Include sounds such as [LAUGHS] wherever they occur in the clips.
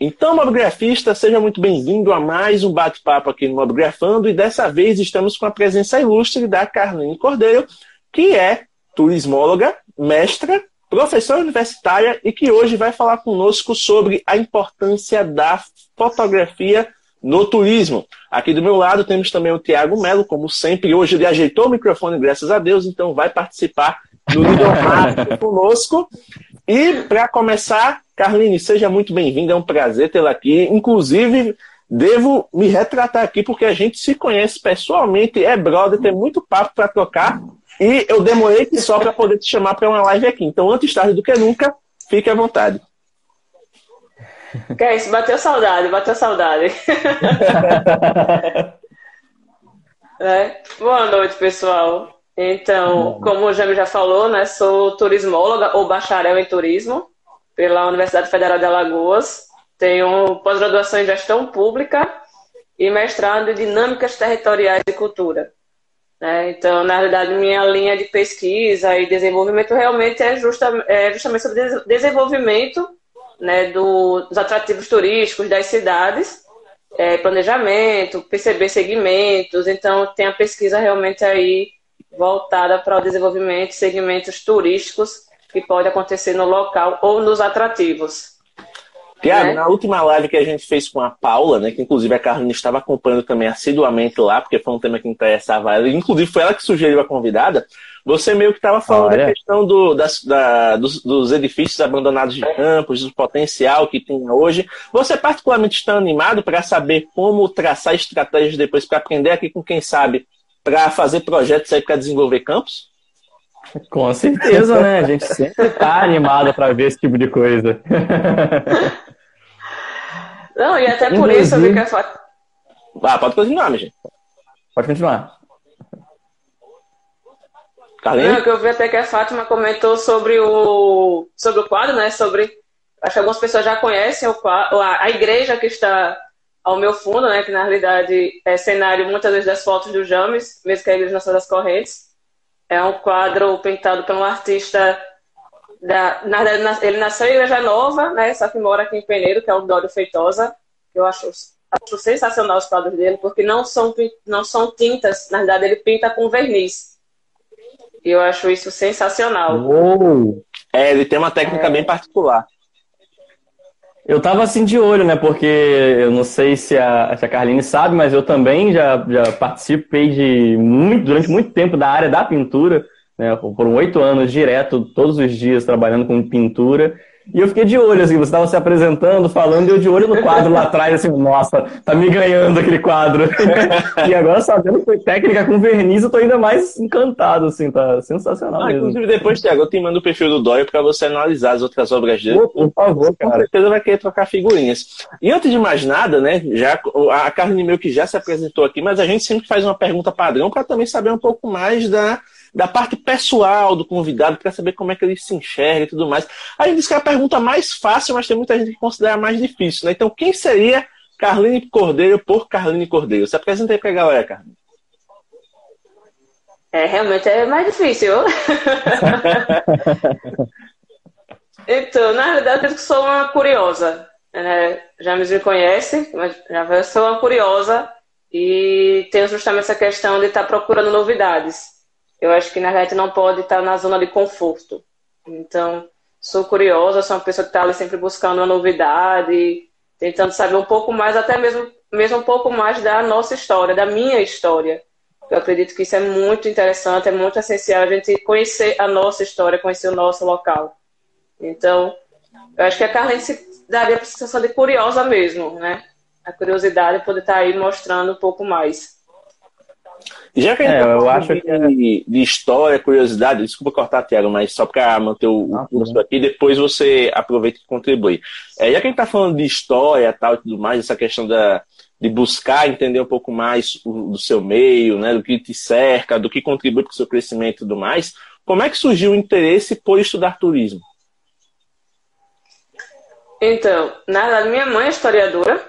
Então, mobgrafista, seja muito bem-vindo a mais um bate-papo aqui no Mobgrafando e dessa vez estamos com a presença ilustre da Carline Cordeiro, que é turismóloga, mestra, professora universitária e que hoje vai falar conosco sobre a importância da fotografia no turismo. Aqui do meu lado temos também o Tiago Melo, como sempre, hoje ele ajeitou o microfone, graças a Deus, então vai participar do Líder conosco. E para começar, Carline, seja muito bem-vinda, é um prazer tê-la aqui. Inclusive, devo me retratar aqui porque a gente se conhece pessoalmente, é brother, tem muito papo para trocar. E eu demorei que só para poder te chamar para uma live aqui. Então, antes tarde do que nunca, fique à vontade. Que é isso, bateu saudade, bateu saudade. [LAUGHS] é. Boa noite, pessoal. Então, como o Jami já falou, né, sou turismóloga ou bacharel em turismo pela Universidade Federal de Alagoas. Tenho pós-graduação em gestão pública e mestrado em dinâmicas territoriais e cultura. Né? Então, na realidade, minha linha de pesquisa e desenvolvimento realmente é, justa, é justamente sobre desenvolvimento né, do, dos atrativos turísticos das cidades, é, planejamento, perceber segmentos. Então, tem a pesquisa realmente aí voltada para o desenvolvimento de segmentos turísticos que pode acontecer no local ou nos atrativos. Tiago, né? na última live que a gente fez com a Paula, né, que inclusive a Carolina estava acompanhando também assiduamente lá, porque foi um tema que interessava ela, inclusive foi ela que sugeriu a convidada, você meio que estava falando Olha. da questão do, das, da, dos, dos, edifícios abandonados de campos, do potencial que tem hoje. Você particularmente está animado para saber como traçar estratégias depois para aprender aqui com quem sabe, para fazer projetos aí para desenvolver campos? Com certeza, né? A gente sempre está animado para ver esse tipo de coisa. [LAUGHS] Não, e até por isso eu vi que a Ah, pode continuar, gente. Pode continuar. Carlinhos? Não, que eu vi até que a Fátima comentou sobre o, sobre o quadro, né? Sobre. Acho que algumas pessoas já conhecem o quadro, a, a igreja que está ao meu fundo, né? Que na realidade é cenário muitas vezes das fotos do James, mesmo que a igreja Nossa das Correntes. É um quadro pintado por um artista. Da, na, na, ele nasceu em Igreja Nova, né? Só que mora aqui em Peneiro, que é o Dório Feitosa. Eu acho, acho sensacional os quadros dele, porque não são, não são tintas, na verdade, ele pinta com verniz. E eu acho isso sensacional. Uou. É, ele tem uma técnica é. bem particular. Eu tava assim de olho, né? Porque eu não sei se a, se a Carline sabe, mas eu também já, já participei de muito, durante muito tempo da área da pintura, né? Por oito anos direto, todos os dias trabalhando com pintura. E eu fiquei de olho, assim, você estava se apresentando, falando, e eu de olho no quadro lá atrás, assim, nossa, tá me ganhando aquele quadro. [LAUGHS] e agora, sabendo que foi técnica com verniz, eu tô ainda mais encantado, assim, tá sensacional ah. Inclusive, depois, Tiago, eu te mando o perfil do Dória para você analisar as outras obras dele. Oh, por favor, cara. Com certeza vai querer trocar figurinhas. E antes de mais nada, né, já, a Carne Meu que já se apresentou aqui, mas a gente sempre faz uma pergunta padrão para também saber um pouco mais da da parte pessoal do convidado, para saber como é que ele se enxerga e tudo mais. A gente diz que é a pergunta mais fácil, mas tem muita gente que considera mais difícil, né? Então, quem seria Carline Cordeiro por Carline Cordeiro? Se apresenta aí para a galera, Carline. É, realmente é mais difícil. [LAUGHS] então, na verdade, eu sou uma curiosa. Né? Já me conhece, mas já sou uma curiosa e tenho justamente essa questão de estar procurando novidades. Eu acho que na verdade não pode estar na zona de conforto. Então, sou curiosa, sou uma pessoa que está ali sempre buscando uma novidade, tentando saber um pouco mais, até mesmo, mesmo um pouco mais da nossa história, da minha história. Eu acredito que isso é muito interessante, é muito essencial a gente conhecer a nossa história, conhecer o nosso local. Então, eu acho que a Carlene se daria a sensação de curiosa mesmo, né? A curiosidade de poder estar aí mostrando um pouco mais. Já que a gente é, tá eu acho de, que... É- de história, curiosidade, desculpa cortar, Tiago, mas só para manter o, ah, curso aqui, depois você aproveita e contribui. É, já que a gente está falando de história tal e tudo mais, essa questão da, de buscar entender um pouco mais o, do seu meio, né, do que te cerca, do que contribui para o seu crescimento e tudo mais, como é que surgiu o interesse por estudar turismo? Então, na verdade, minha mãe é historiadora,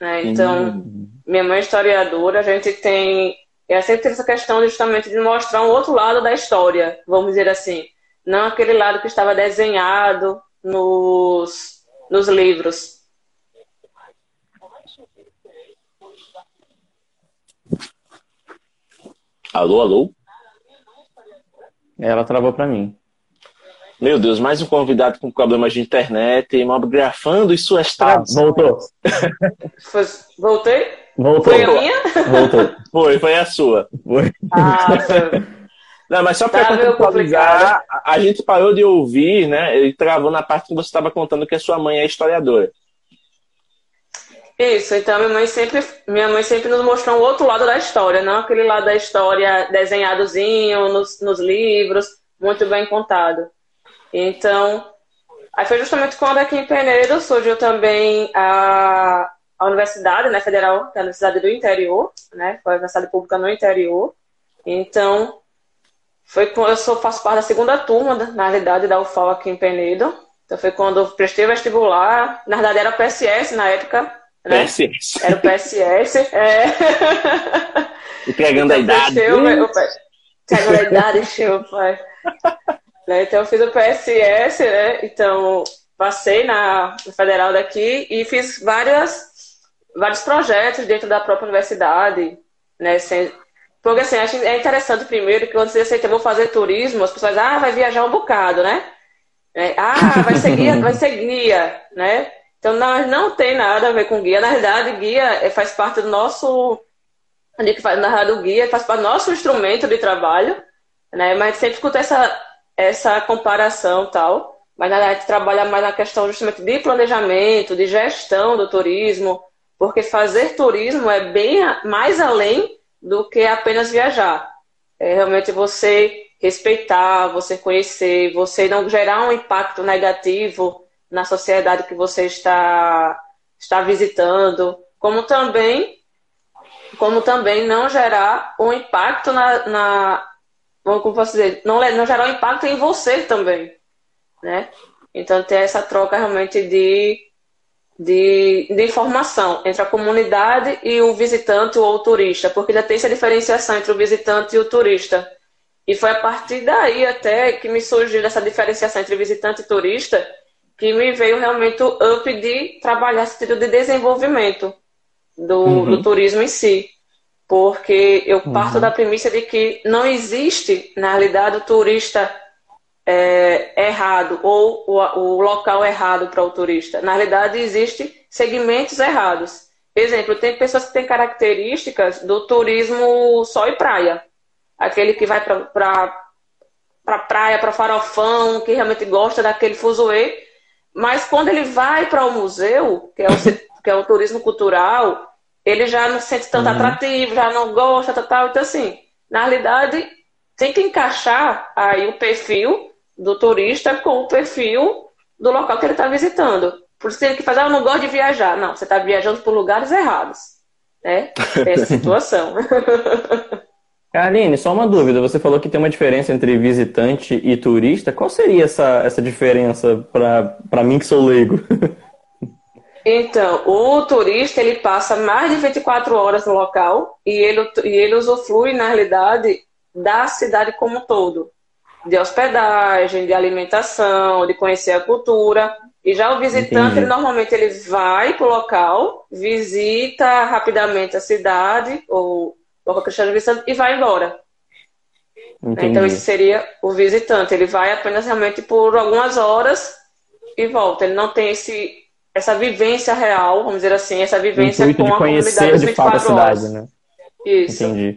né? Então, hum. minha mãe é historiadora, a gente tem ela sempre teve essa questão justamente de mostrar um outro lado da história, vamos dizer assim. Não aquele lado que estava desenhado nos, nos livros. Alô, alô? Ela travou para mim. Meu Deus, mais um convidado com problemas de internet, mobgrafando e suas traduções. Ah, voltou. Voltei? Voltou. Foi a minha? Voltou. [LAUGHS] Foi, foi a sua. Foi. Ah, Não, mas só para tá contextualizar, a gente parou de ouvir, né? Ele travou na parte que você estava contando que a sua mãe é historiadora. Isso, então minha mãe sempre, minha mãe sempre nos mostrou um outro lado da história, não aquele lado da história desenhadozinho nos, nos livros, muito bem contado. Então, aí foi justamente quando aqui em Penedo surgiu também a, a universidade né, federal, que é a Universidade do Interior, né, foi a universidade pública no interior. Então, foi quando eu sou, faço parte da segunda turma, na realidade, da UFAL aqui em Penedo. Então, foi quando eu prestei vestibular. Na verdade, era o PSS na época. Né? PSS. Era o PSS. É. Entregando então, a idade. Entregando a idade, pai. Né? Então, eu fiz o PSS, né? Então, passei na federal daqui e fiz várias, vários projetos dentro da própria universidade, né? Porque, assim, acho é interessante primeiro que quando você aceita, vou fazer turismo, as pessoas, ah, vai viajar um bocado, né? É, ah, vai ser guia, vai ser guia, né? Então, não, não tem nada a ver com guia. Na verdade, guia é, faz parte do nosso. que faz, na verdade, o guia faz parte do nosso instrumento de trabalho, né? Mas sempre escuta essa essa comparação tal, mas na verdade trabalha mais na questão justamente de planejamento, de gestão do turismo, porque fazer turismo é bem mais além do que apenas viajar. É realmente você respeitar, você conhecer, você não gerar um impacto negativo na sociedade que você está, está visitando, como também como também não gerar um impacto na, na, como posso dizer, não, não gerar um impacto em você também, né? Então, ter essa troca realmente de, de, de informação entre a comunidade e o visitante ou o turista, porque já tem essa diferenciação entre o visitante e o turista. E foi a partir daí até que me surgiu essa diferenciação entre visitante e turista que me veio realmente o up de trabalhar esse sentido de desenvolvimento do, uhum. do turismo em si porque eu parto uhum. da premissa de que não existe, na realidade, o turista é, errado ou o, o local errado para o turista. Na realidade, existem segmentos errados. Exemplo, tem pessoas que têm características do turismo sol e praia. Aquele que vai para pra, pra praia, para farofão, que realmente gosta daquele fuzuê. Mas quando ele vai para o museu, que é o, [LAUGHS] que é o turismo cultural, ele já não se sente tanto uhum. atrativo, já não gosta, tal, tal. Então, assim, na realidade, tem que encaixar aí o perfil do turista com o perfil do local que ele está visitando. Por isso tem que fazer, ah, eu não gosto de viajar. Não, você está viajando por lugares errados. Né? Tem [LAUGHS] essa situação. [LAUGHS] Carline, só uma dúvida. Você falou que tem uma diferença entre visitante e turista. Qual seria essa, essa diferença para mim que sou leigo? [LAUGHS] Então, o turista ele passa mais de 24 horas no local e ele, e ele usufrui, na realidade, da cidade como um todo. De hospedagem, de alimentação, de conhecer a cultura. E já o visitante, ele, normalmente, ele vai para o local, visita rapidamente a cidade, ou o local que está visitando, e vai embora. Entendi. Então, esse seria o visitante. Ele vai apenas realmente por algumas horas e volta. Ele não tem esse essa vivência real, vamos dizer assim, essa vivência com de a conhecer de fato a cidade, né? Isso. Entendi.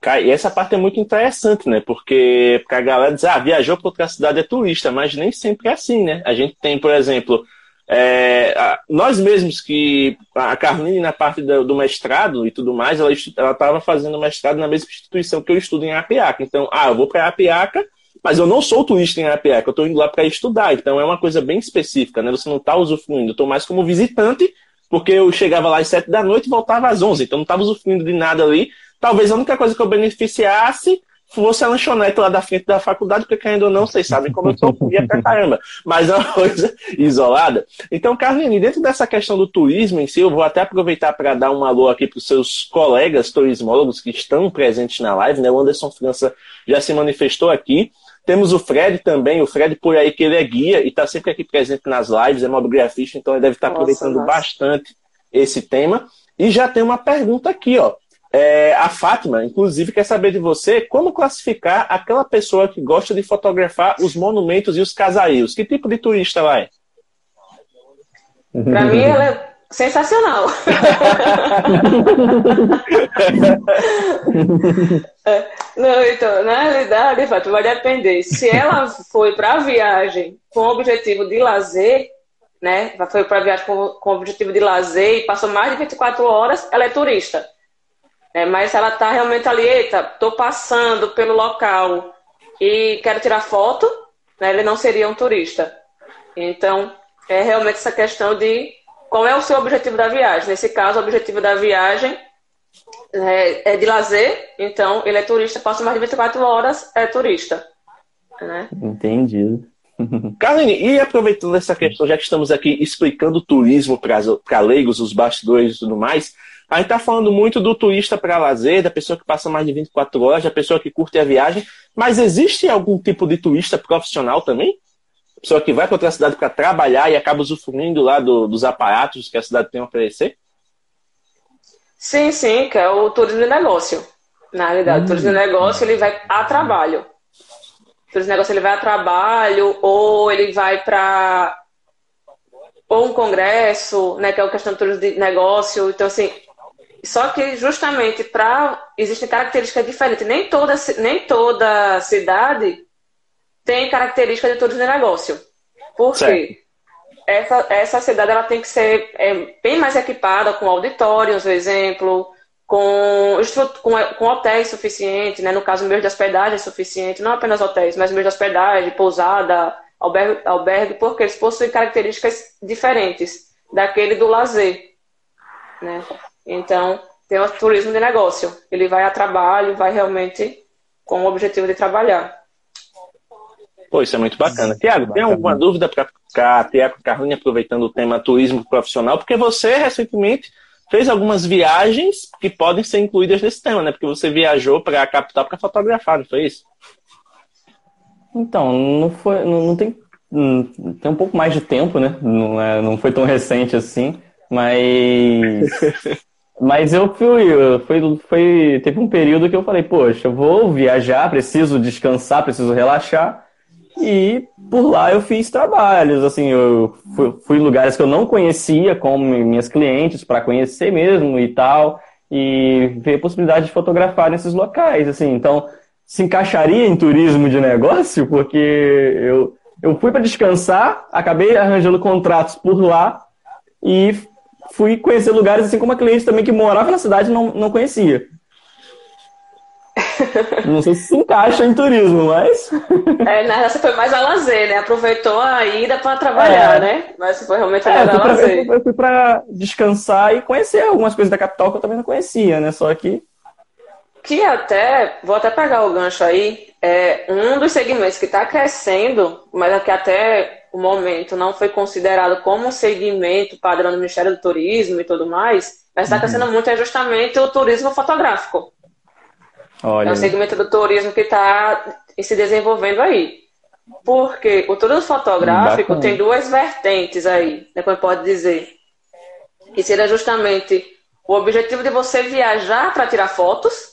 Cara, e essa parte é muito interessante, né? Porque, porque a galera diz, ah, viajou para outra cidade é turista, mas nem sempre é assim, né? A gente tem, por exemplo, É, nós mesmos que a Carline na parte do, do mestrado e tudo mais, ela estava fazendo mestrado na mesma instituição que eu estudo em Apiaca. Então, ah, eu vou para Apiaca, mas eu não sou turista em Apiaca, eu estou indo lá para estudar. Então é uma coisa bem específica, né? Você não está usufruindo. Eu estou mais como visitante, porque eu chegava lá às sete da noite e voltava às onze. Então não estava usufruindo de nada ali. Talvez a única coisa que eu beneficiasse fosse a lanchonete lá da frente da faculdade, porque ainda não, vocês sabem como eu sou fria pra caramba. Mas é uma coisa [LAUGHS] isolada. Então, Carline, dentro dessa questão do turismo em si, eu vou até aproveitar para dar um alô aqui para os seus colegas turismólogos que estão presentes na live, né? O Anderson França já se manifestou aqui. Temos o Fred também, o Fred por aí que ele é guia e está sempre aqui presente nas lives, é mobigrafista, então ele deve estar aproveitando nossa. bastante esse tema. E já tem uma pergunta aqui, ó. É, a Fátima, inclusive, quer saber de você como classificar aquela pessoa que gosta de fotografar os monumentos e os casarios. Que tipo de turista ela é? Para mim, ela é sensacional. [LAUGHS] É, não, então, na realidade, Fátima, vai depender. Se ela foi para a viagem com o objetivo de lazer, né? Foi para a viagem com, com o objetivo de lazer e passou mais de 24 horas, ela é turista. É, mas ela está realmente ali, eita, estou passando pelo local e quero tirar foto, né, ele não seria um turista. Então, é realmente essa questão de qual é o seu objetivo da viagem. Nesse caso, o objetivo da viagem é, é de lazer, então ele é turista, passa mais de 24 horas, é turista. Né? Entendido. [LAUGHS] Carline, e aproveitando essa questão, já que estamos aqui explicando turismo para leigos, os bastidores e tudo mais, a gente está falando muito do turista para lazer, da pessoa que passa mais de 24 horas, da pessoa que curte a viagem, mas existe algum tipo de turista profissional também? Pessoa que vai para outra cidade para trabalhar e acaba usufruindo lá do, dos aparatos que a cidade tem a oferecer? Sim, sim, que é o turismo de negócio. Na realidade, hum. o turismo de negócio ele vai a trabalho. O turismo de negócio ele vai a trabalho ou ele vai para ou um congresso, né, que é a questão do turismo de negócio. Então, assim, só que justamente para existem características diferentes. Nem toda, nem toda cidade tem características de de negócio. Por quê? Essa, essa cidade ela tem que ser é, bem mais equipada com auditórios, por exemplo, com, com, com hotéis suficientes, né? no caso, meio de hospedagem suficiente, não apenas hotéis, mas meio de hospedagem, pousada, albergue, albergue, porque eles possuem características diferentes daquele do lazer. Né? Então, tem o turismo de negócio. Ele vai a trabalho, vai realmente com o objetivo de trabalhar. Pô, isso é muito bacana. Tiago, tem alguma dúvida para Tiago Carlini, aproveitando o tema turismo profissional? Porque você recentemente fez algumas viagens que podem ser incluídas nesse tema, né? Porque você viajou para a capital para fotografar, não foi isso? Então, não foi, não, não tem, não, tem um pouco mais de tempo, né? Não, é, não foi tão recente assim, mas [LAUGHS] Mas eu fui, foi, foi, teve um período que eu falei, poxa, eu vou viajar, preciso descansar, preciso relaxar. E por lá eu fiz trabalhos, assim, eu fui, fui em lugares que eu não conhecia com minhas clientes para conhecer mesmo e tal, e ver a possibilidade de fotografar nesses locais, assim. Então, se encaixaria em turismo de negócio, porque eu, eu fui para descansar, acabei arranjando contratos por lá e fui conhecer lugares assim como a cliente também que morava na cidade e não, não conhecia. [LAUGHS] Não sei se se encaixa em turismo, mas. É, né, você foi mais a lazer, né? Aproveitou a ida para trabalhar, é. né? Mas foi realmente é, a lazer. eu fui para descansar e conhecer algumas coisas da capital que eu também não conhecia, né? Só que. Que até, vou até pegar o gancho aí, é um dos segmentos que está crescendo, mas é que até o momento não foi considerado como um segmento padrão do Ministério do Turismo e tudo mais, mas está uhum. crescendo muito é justamente o turismo fotográfico. Olha. É um segmento do turismo que está se desenvolvendo aí. Porque o turismo fotográfico Bacana. tem duas vertentes aí, né, como pode dizer. Que seria justamente o objetivo de você viajar para tirar fotos.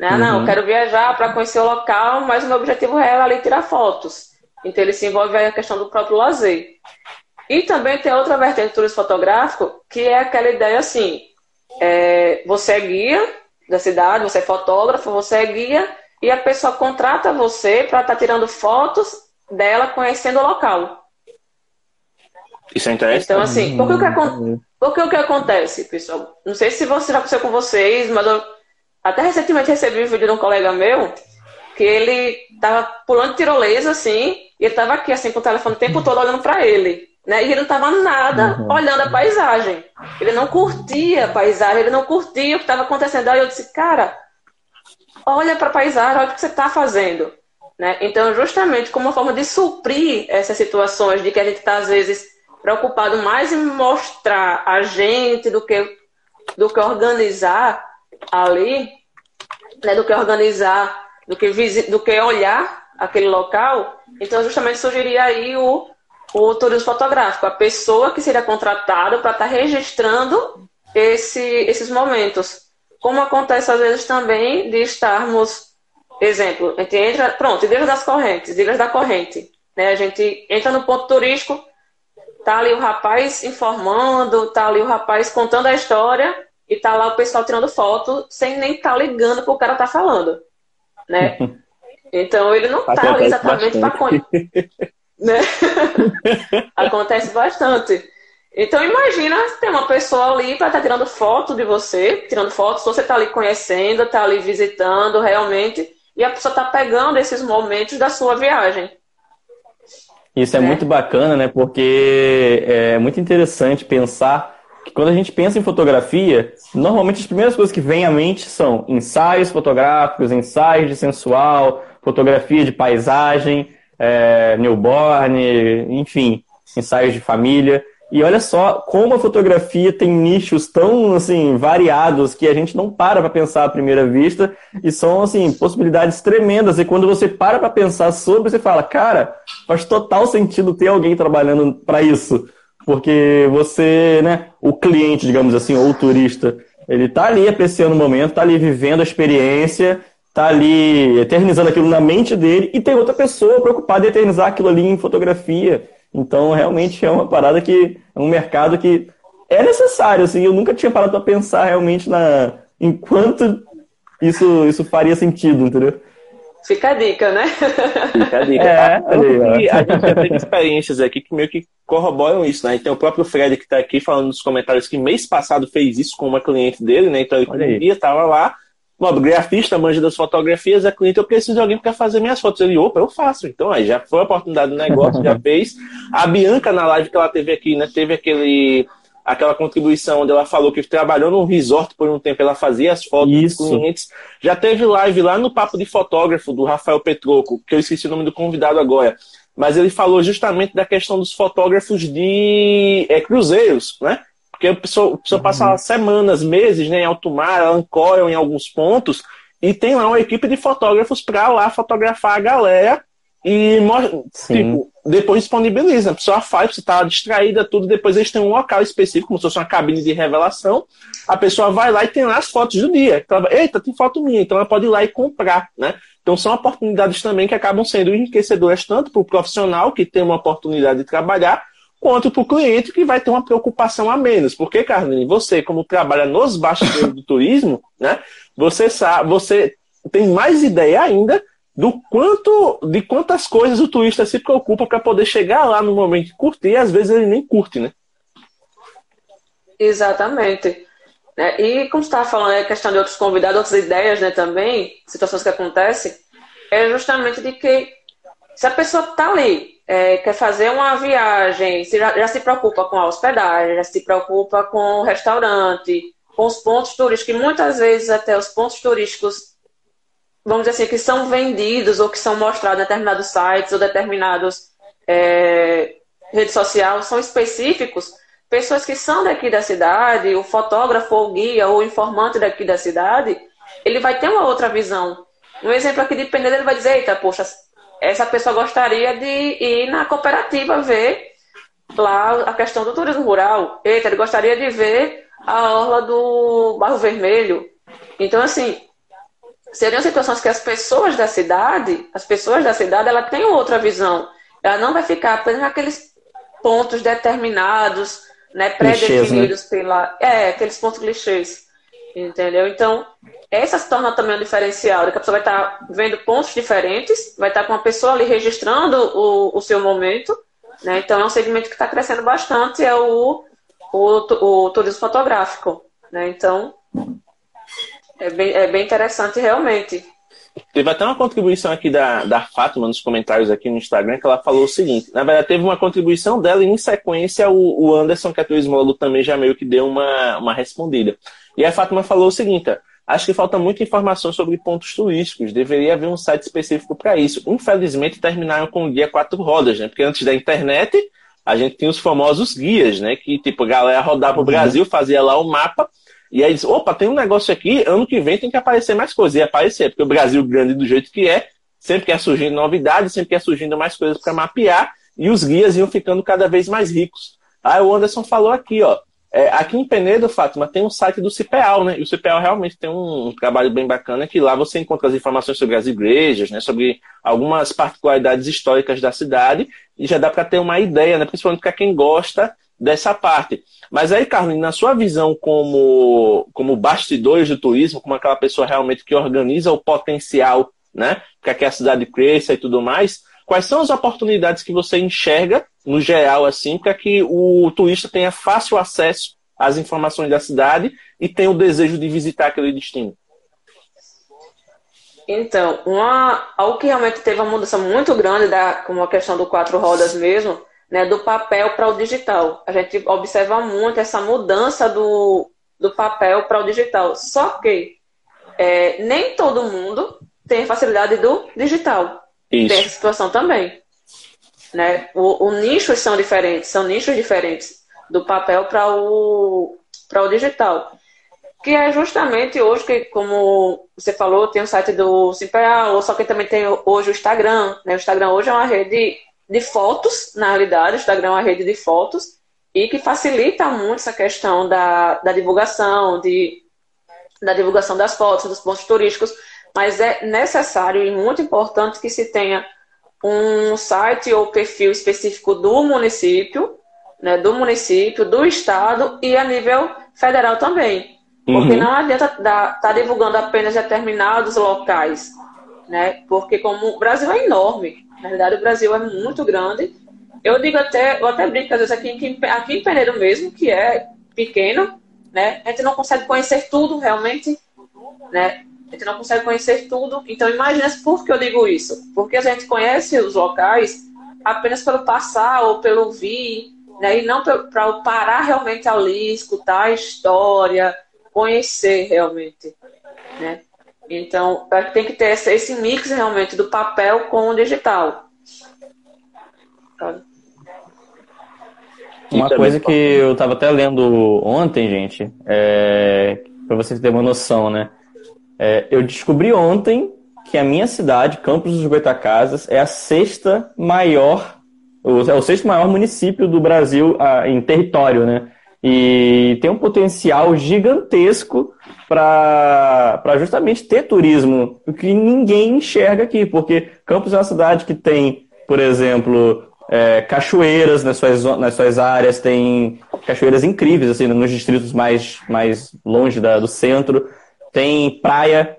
Né? Uhum. Não, quero viajar para conhecer o local, mas o meu objetivo real é ali tirar fotos. Então ele se envolve aí a questão do próprio lazer. E também tem outra vertente do turismo fotográfico, que é aquela ideia assim, é, você é guia da cidade, você é fotógrafo, você é guia, e a pessoa contrata você para estar tá tirando fotos dela conhecendo o local. Isso é interessante. Então, assim, porque o que, porque o que acontece, pessoal? Não sei se você já aconteceu com vocês, mas eu até recentemente recebi um vídeo de um colega meu que ele tava pulando tirolesa, assim, e ele tava aqui, assim, com o telefone o tempo todo olhando para ele. Né? E ele não tava nada uhum. olhando a paisagem. Ele não curtia a paisagem, ele não curtia o que estava acontecendo. Aí eu disse, cara, olha para a paisagem, olha o que você está fazendo. Né? Então, justamente como uma forma de suprir essas situações de que a gente está, às vezes, preocupado mais em mostrar a gente do que, do que organizar ali, né? do que organizar, do que, do que olhar aquele local. Então, justamente surgiria aí o, o turismo fotográfico, a pessoa que seria contratada para estar tá registrando esse, esses momentos. Como acontece às vezes também de estarmos, exemplo, a gente entra, pronto, Ilhas das Correntes, Ilhas da Corrente. Né? A gente entra no ponto turístico, tá ali o rapaz informando, tá ali o rapaz contando a história e tá lá o pessoal tirando foto sem nem estar tá ligando o cara tá falando, né? [LAUGHS] Então ele não tá ali exatamente para né? [LAUGHS] Acontece bastante. Então imagina ter uma pessoa ali para estar tá tirando foto de você, tirando fotos, você está ali conhecendo, está ali visitando realmente, e a pessoa está pegando esses momentos da sua viagem. Isso é né? muito bacana, né? Porque é muito interessante pensar que quando a gente pensa em fotografia, normalmente as primeiras coisas que vêm à mente são ensaios fotográficos, ensaios de sensual, fotografia de paisagem, é, newborn, enfim, ensaios de família. E olha só como a fotografia tem nichos tão assim variados que a gente não para para pensar à primeira vista e são assim possibilidades tremendas. E quando você para para pensar sobre, você fala, cara, faz total sentido ter alguém trabalhando para isso, porque você, né, o cliente, digamos assim, ou o turista, ele tá ali apreciando o momento, tá ali vivendo a experiência, tá ali eternizando aquilo na mente dele e tem outra pessoa preocupada em eternizar aquilo ali em fotografia. Então, realmente é uma parada que é um mercado que é necessário, assim, eu nunca tinha parado para pensar realmente na enquanto isso isso faria sentido, entendeu? Fica a dica, né? [LAUGHS] Fica a dica. É, tá? ali, a gente já teve experiências aqui que meio que corroboram isso, né? Então o próprio Fred que está aqui falando nos comentários que mês passado fez isso com uma cliente dele, né? Então ele um dia estava lá, Logo, grafista, manja das fotografias, é cliente, eu preciso de alguém para fazer minhas fotos. Ele, opa, eu faço. Então, aí já foi a oportunidade do negócio, já [LAUGHS] fez. A Bianca, na live que ela teve aqui, né, teve aquele aquela contribuição onde ela falou que trabalhou num resort por um tempo, ela fazia as fotos Isso. dos clientes. Já teve live lá no Papo de Fotógrafo, do Rafael Petroco, que eu esqueci o nome do convidado agora. Mas ele falou justamente da questão dos fotógrafos de é, cruzeiros, né? Porque a pessoa, a pessoa uhum. passa semanas, meses né, em alto mar, ancora em alguns pontos, e tem lá uma equipe de fotógrafos para lá fotografar a galera e tipo, depois disponibiliza. A pessoa faz, você está distraída, tudo, depois eles têm um local específico, como se fosse uma cabine de revelação. A pessoa vai lá e tem lá as fotos do dia. Eita, tem foto minha, então ela pode ir lá e comprar, né? Então são oportunidades também que acabam sendo enriquecedoras tanto para o profissional que tem uma oportunidade de trabalhar, quanto para o cliente que vai ter uma preocupação a menos. Porque, Carlinhos, você, como trabalha nos bastidores do turismo, [LAUGHS] né, você sabe, você tem mais ideia ainda do quanto, de quantas coisas o turista se preocupa para poder chegar lá no momento de curtir, e às vezes ele nem curte, né? Exatamente. É, e como você estava falando, a questão de outros convidados, outras ideias, né, também, situações que acontecem, é justamente de que se a pessoa está ali é, quer fazer uma viagem, já, já, se preocupa com a hospedagem, já se preocupa com o restaurante, com os pontos turísticos, que muitas vezes até os pontos turísticos, vamos dizer assim, que são vendidos ou que são mostrados em determinados sites ou determinados é, redes sociais, são específicos, pessoas que são daqui da cidade, o fotógrafo ou guia ou informante daqui da cidade, ele vai ter uma outra visão. Um exemplo aqui de Peneira, ele vai dizer, eita, poxa, essa pessoa gostaria de ir na cooperativa ver lá a questão do turismo rural. Eita, ele gostaria de ver a orla do Barro Vermelho. Então, assim, seriam situações que as pessoas da cidade, as pessoas da cidade, ela tem outra visão. Ela não vai ficar apenas naqueles pontos determinados, né, pré-definidos né? pela. É, aqueles pontos clichês. Entendeu? Então, essa se torna também um diferencial, que a pessoa vai estar vendo pontos diferentes, vai estar com uma pessoa ali registrando o, o seu momento, Né? Então é um segmento que está crescendo bastante, é o, o, o turismo fotográfico. Né? Então é bem, é bem interessante realmente. Teve até uma contribuição aqui da, da Fátima nos comentários aqui no Instagram, que ela falou o seguinte: na verdade, teve uma contribuição dela e, em sequência, o, o Anderson, que é turismólogo, também já meio que deu uma, uma respondida. E a Fátima falou o seguinte: acho que falta muita informação sobre pontos turísticos, deveria haver um site específico para isso. Infelizmente, terminaram com o guia quatro rodas, né? Porque antes da internet, a gente tinha os famosos guias, né? Que, tipo, a galera rodava o uhum. Brasil, fazia lá o mapa e aí diz, opa, tem um negócio aqui, ano que vem tem que aparecer mais coisas. E aparecer, porque o Brasil grande do jeito que é, sempre quer surgindo novidades, sempre quer surgindo mais coisas para mapear, e os guias iam ficando cada vez mais ricos. Aí o Anderson falou aqui, ó. É, aqui em Penedo, Fátima, tem um site do CIPEAL, né? E o CIPEAL realmente tem um, trabalho bem bacana que lá você encontra as informações sobre as igrejas, né? Sobre algumas particularidades históricas da cidade e já dá para ter uma ideia, né? Principalmente para quem gosta dessa parte. Mas aí, Carlos, na sua visão como, como bastidores do turismo, como aquela pessoa realmente que organiza o potencial, né, para que a cidade cresça e tudo mais, quais são as oportunidades que você enxerga, no geral, assim, para que o turista tenha fácil acesso às informações da cidade e tenha o desejo de visitar aquele destino? Então, uma, algo que realmente teve uma mudança muito grande, da, como a questão do quatro rodas mesmo, né, do papel para o digital. A gente observa muito essa mudança do, do papel para o digital. Só que é, nem todo mundo tem facilidade do digital. Isso. Tem essa situação também. Né? O, o nichos são diferentes, são nichos diferentes do papel para o, para o digital. Que é justamente hoje que, como você falou, tem o site do Simpeal, só que também tem hoje o Instagram. Né? O Instagram hoje é uma rede de fotos, na realidade, o Instagram é uma rede de fotos, e que facilita muito essa questão da, da divulgação, de, da divulgação das fotos, dos pontos turísticos, mas é necessário e muito importante que se tenha um site ou perfil específico do município, né, do município, do estado e a nível federal também. Porque uhum. não adianta estar tá divulgando apenas determinados locais, né? Porque como o Brasil é enorme, na verdade, o Brasil é muito grande. Eu digo até, eu até brinco, às vezes, aqui, aqui em Peneiro mesmo, que é pequeno, né? A gente não consegue conhecer tudo realmente, né? A gente não consegue conhecer tudo. Então, imagina por que eu digo isso. Porque a gente conhece os locais apenas pelo passar ou pelo vir, né? E não para parar realmente ali, escutar a história, conhecer realmente, né? Então, tem que ter esse mix realmente do papel com o digital. Uma coisa que eu estava até lendo ontem, gente, é, para vocês terem uma noção, né? É, eu descobri ontem que a minha cidade, Campos dos Goitacazes, é a sexta maior, é o sexto maior município do Brasil em território, né? E tem um potencial gigantesco para justamente ter turismo, o que ninguém enxerga aqui, porque Campos é uma cidade que tem, por exemplo, é, cachoeiras nas suas, nas suas áreas, tem cachoeiras incríveis, assim, nos distritos mais, mais longe da, do centro, tem praia.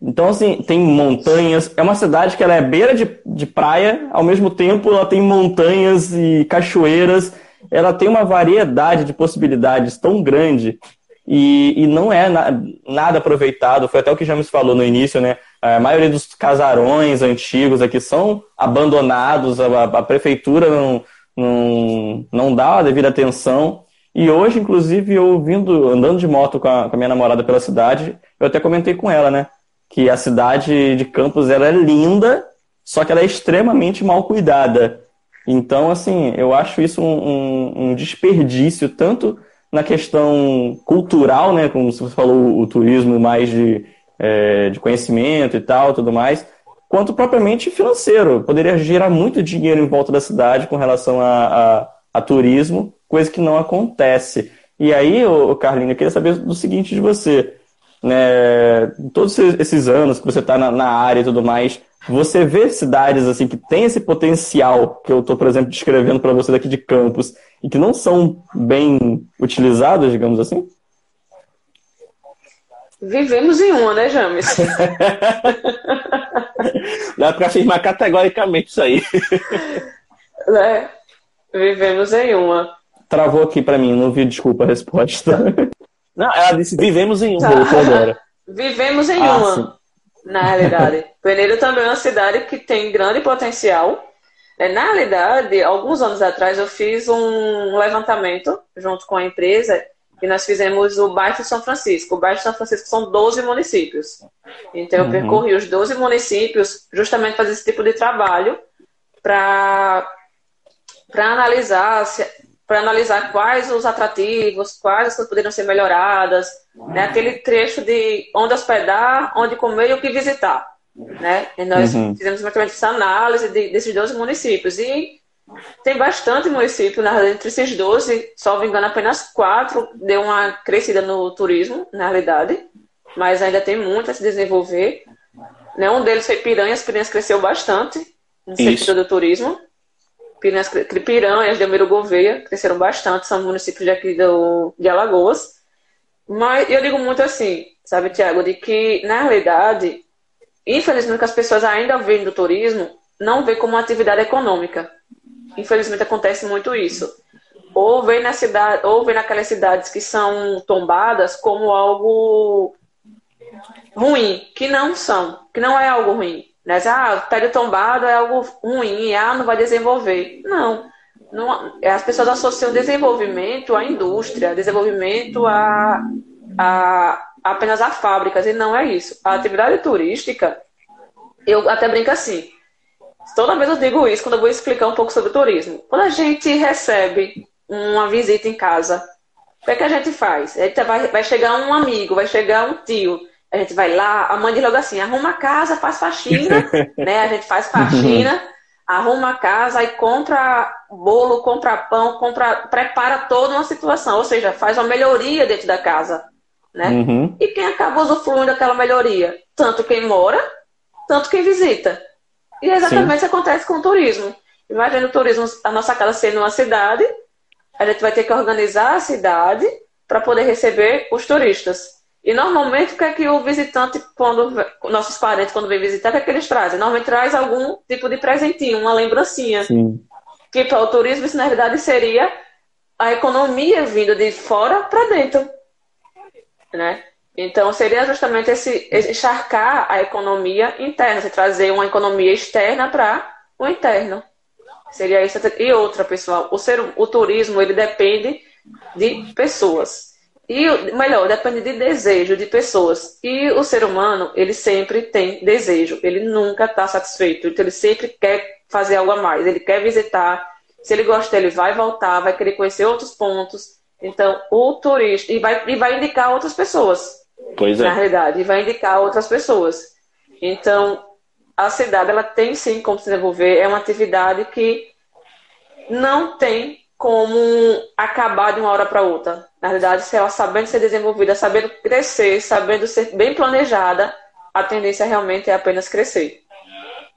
Então, assim, tem montanhas. É uma cidade que ela é beira de, de praia, ao mesmo tempo ela tem montanhas e cachoeiras. Ela tem uma variedade de possibilidades tão grande e, e não é na, nada aproveitado. Foi até o que James falou no início, né? A maioria dos casarões antigos aqui são abandonados, a, a prefeitura não, não, não dá a devida atenção. E hoje, inclusive, eu vindo, andando de moto com a, com a minha namorada pela cidade, eu até comentei com ela, né? Que a cidade de Campos ela é linda, só que ela é extremamente mal cuidada. Então, assim, eu acho isso um, um, um desperdício, tanto na questão cultural, né, como você falou, o turismo mais de, é, de conhecimento e tal, tudo mais, quanto propriamente financeiro. Poderia gerar muito dinheiro em volta da cidade com relação a, a, a turismo, coisa que não acontece. E aí, o Carlinhos, eu queria saber do seguinte de você. Né, todos esses anos que você está na, na área e tudo mais, você vê cidades assim que tem esse potencial que eu estou, por exemplo, descrevendo para você daqui de Campos e que não são bem utilizadas, digamos assim? Vivemos em uma, né, James? [LAUGHS] [LAUGHS] Dá para afirmar categoricamente isso aí. É. Vivemos em uma. Travou aqui para mim, não vi, desculpa a resposta. [LAUGHS] Não, ela disse vivemos em uma. Tá. agora. Vivemos em ah, uma, sim. na realidade. [LAUGHS] Peneiro também é uma cidade que tem grande potencial. É, na realidade, alguns anos atrás, eu fiz um levantamento junto com a empresa e nós fizemos o bairro de São Francisco. O bairro de São Francisco são 12 municípios. Então, eu uhum. percorri os 12 municípios justamente para fazer esse tipo de trabalho para analisar para analisar quais os atrativos, quais as coisas poderiam ser melhoradas, né? aquele trecho de onde hospedar, onde comer e o que visitar. Né? E nós uhum. fizemos exatamente essa análise de, desses 12 municípios. E tem bastante município, na realidade, entre esses 12, só me engano, apenas quatro deu uma crescida no turismo, na realidade, mas ainda tem muito a se desenvolver. Né? Um deles foi Piranhas, Piranhas cresceu bastante no sentido do turismo. Piranhas, Piranhas de Almiro Gouveia cresceram bastante, são municípios aqui do, de Alagoas. Mas eu digo muito assim, sabe, Tiago, de que, na realidade, infelizmente, as pessoas ainda veem do turismo, não vê como uma atividade econômica. Infelizmente acontece muito isso. Ou vem na cidade, ou vem naquelas cidades que são tombadas como algo ruim, que não são, que não é algo ruim. Né? Ah, prédio tombado é algo ruim, ah, não vai desenvolver. Não. não as pessoas associam desenvolvimento à indústria, desenvolvimento a, a apenas a fábricas, e não é isso. A atividade turística, eu até brinco assim, Toda vez eu digo isso quando eu vou explicar um pouco sobre turismo. Quando a gente recebe uma visita em casa, o que, é que a gente faz? A gente vai, vai chegar um amigo, vai chegar um tio. A gente vai lá, a mãe diz logo assim, arruma a casa, faz faxina, [LAUGHS] né? A gente faz faxina, arruma a casa, aí compra bolo, compra pão, compra, prepara toda uma situação, ou seja, faz uma melhoria dentro da casa, né? Uhum. E quem acaba usufruindo daquela melhoria? Tanto quem mora, tanto quem visita. E é exatamente isso acontece com o turismo. Imagina o turismo, a nossa casa sendo uma cidade, a gente vai ter que organizar a cidade para poder receber os turistas. E normalmente o que é que o visitante, quando nossos parentes, quando vem visitar, o que é que eles trazem? Normalmente traz algum tipo de presentinho, uma lembrancinha. Sim. Que para o turismo, isso na realidade seria a economia vindo de fora para dentro. Né? Então, seria justamente esse encharcar a economia interna, você trazer uma economia externa para o interno. Seria isso. E outra, pessoal, o, ser, o turismo, ele depende de pessoas. E, melhor, depende de desejo de pessoas. E o ser humano, ele sempre tem desejo. Ele nunca está satisfeito. Então, ele sempre quer fazer algo a mais. Ele quer visitar. Se ele gosta, ele vai voltar, vai querer conhecer outros pontos. Então, o turista. E vai, e vai indicar outras pessoas. Pois é. Na realidade, e vai indicar outras pessoas. Então, a cidade ela tem sim como se desenvolver, é uma atividade que não tem como acabar de uma hora para outra. Na realidade, se ela sabendo ser desenvolvida, sabendo crescer, sabendo ser bem planejada, a tendência realmente é apenas crescer.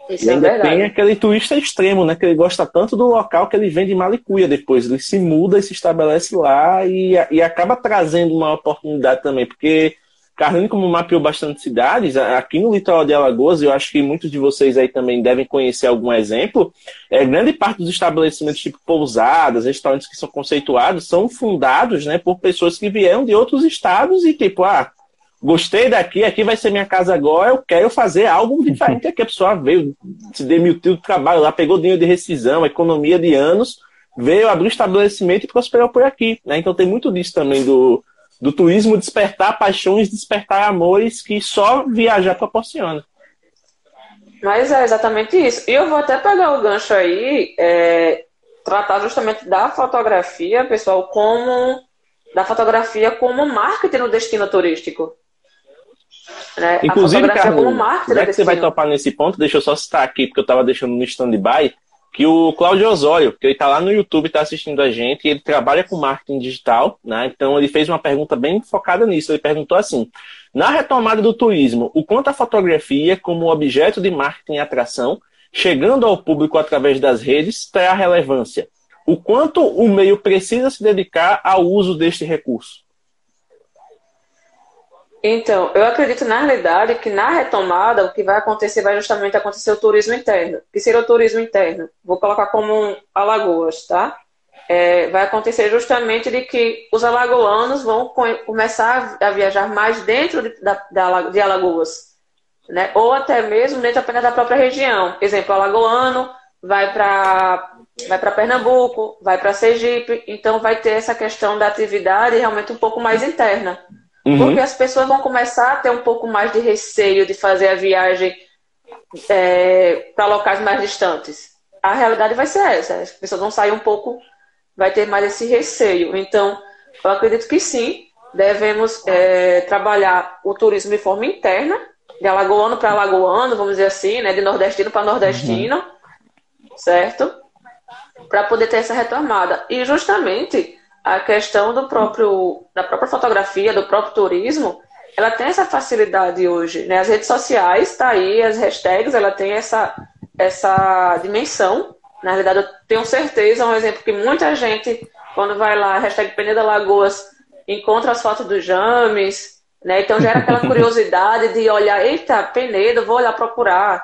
Isso e é ainda verdade. tem aquele turista extremo, né? Que ele gosta tanto do local que ele vem de malicuia depois. Ele se muda e se estabelece lá e, e acaba trazendo uma oportunidade também, porque Carlinhos, como mapeou bastante cidades, aqui no litoral de Alagoas, eu acho que muitos de vocês aí também devem conhecer algum exemplo, é, grande parte dos estabelecimentos tipo pousadas, restaurantes que são conceituados, são fundados né, por pessoas que vieram de outros estados e tipo, ah, gostei daqui, aqui vai ser minha casa agora, eu quero fazer algo [LAUGHS] diferente aqui. A pessoa veio, se demitiu do trabalho lá, pegou dinheiro de rescisão, economia de anos, veio abrir o estabelecimento e prosperou por aqui. Né? Então tem muito disso também do do turismo despertar paixões, despertar amores que só viajar proporciona. Mas é exatamente isso. E eu vou até pegar o gancho aí, é, tratar justamente da fotografia, pessoal, como da fotografia como marketing no destino turístico. Né? Inclusive, Carlos, já que você vai topar nesse ponto, deixa eu só citar aqui, porque eu estava deixando no stand-by, que o Cláudio Osório, que ele está lá no YouTube, está assistindo a gente, ele trabalha com marketing digital, né? Então ele fez uma pergunta bem focada nisso. Ele perguntou assim: na retomada do turismo, o quanto a fotografia, como objeto de marketing e atração, chegando ao público através das redes, terá relevância? O quanto o meio precisa se dedicar ao uso deste recurso? Então, eu acredito na realidade que na retomada o que vai acontecer vai justamente acontecer o turismo interno. que seria o turismo interno? Vou colocar como Alagoas, tá? é, vai acontecer justamente de que os alagoanos vão começar a viajar mais dentro de, da, de Alagoas, né? ou até mesmo dentro apenas da própria região. Exemplo, alagoano vai para vai para Pernambuco, vai para Sergipe, então vai ter essa questão da atividade realmente um pouco mais interna. Uhum. Porque as pessoas vão começar a ter um pouco mais de receio de fazer a viagem é, para locais mais distantes. A realidade vai ser essa, as pessoas vão sair um pouco, vai ter mais esse receio. Então, eu acredito que sim, devemos é, trabalhar o turismo de forma interna, de alagoano para alagoano, vamos dizer assim, né, de nordestino para nordestino, uhum. certo? para poder ter essa retomada. E justamente a questão do próprio da própria fotografia, do próprio turismo, ela tem essa facilidade hoje, né? As redes sociais tá aí, as hashtags, ela tem essa essa dimensão. Na realidade, eu tenho certeza, um exemplo que muita gente quando vai lá, hashtag Peneda Lagoas, encontra as fotos dos James, né? Então gera aquela [LAUGHS] curiosidade de olhar, eita, Penedo, vou olhar procurar.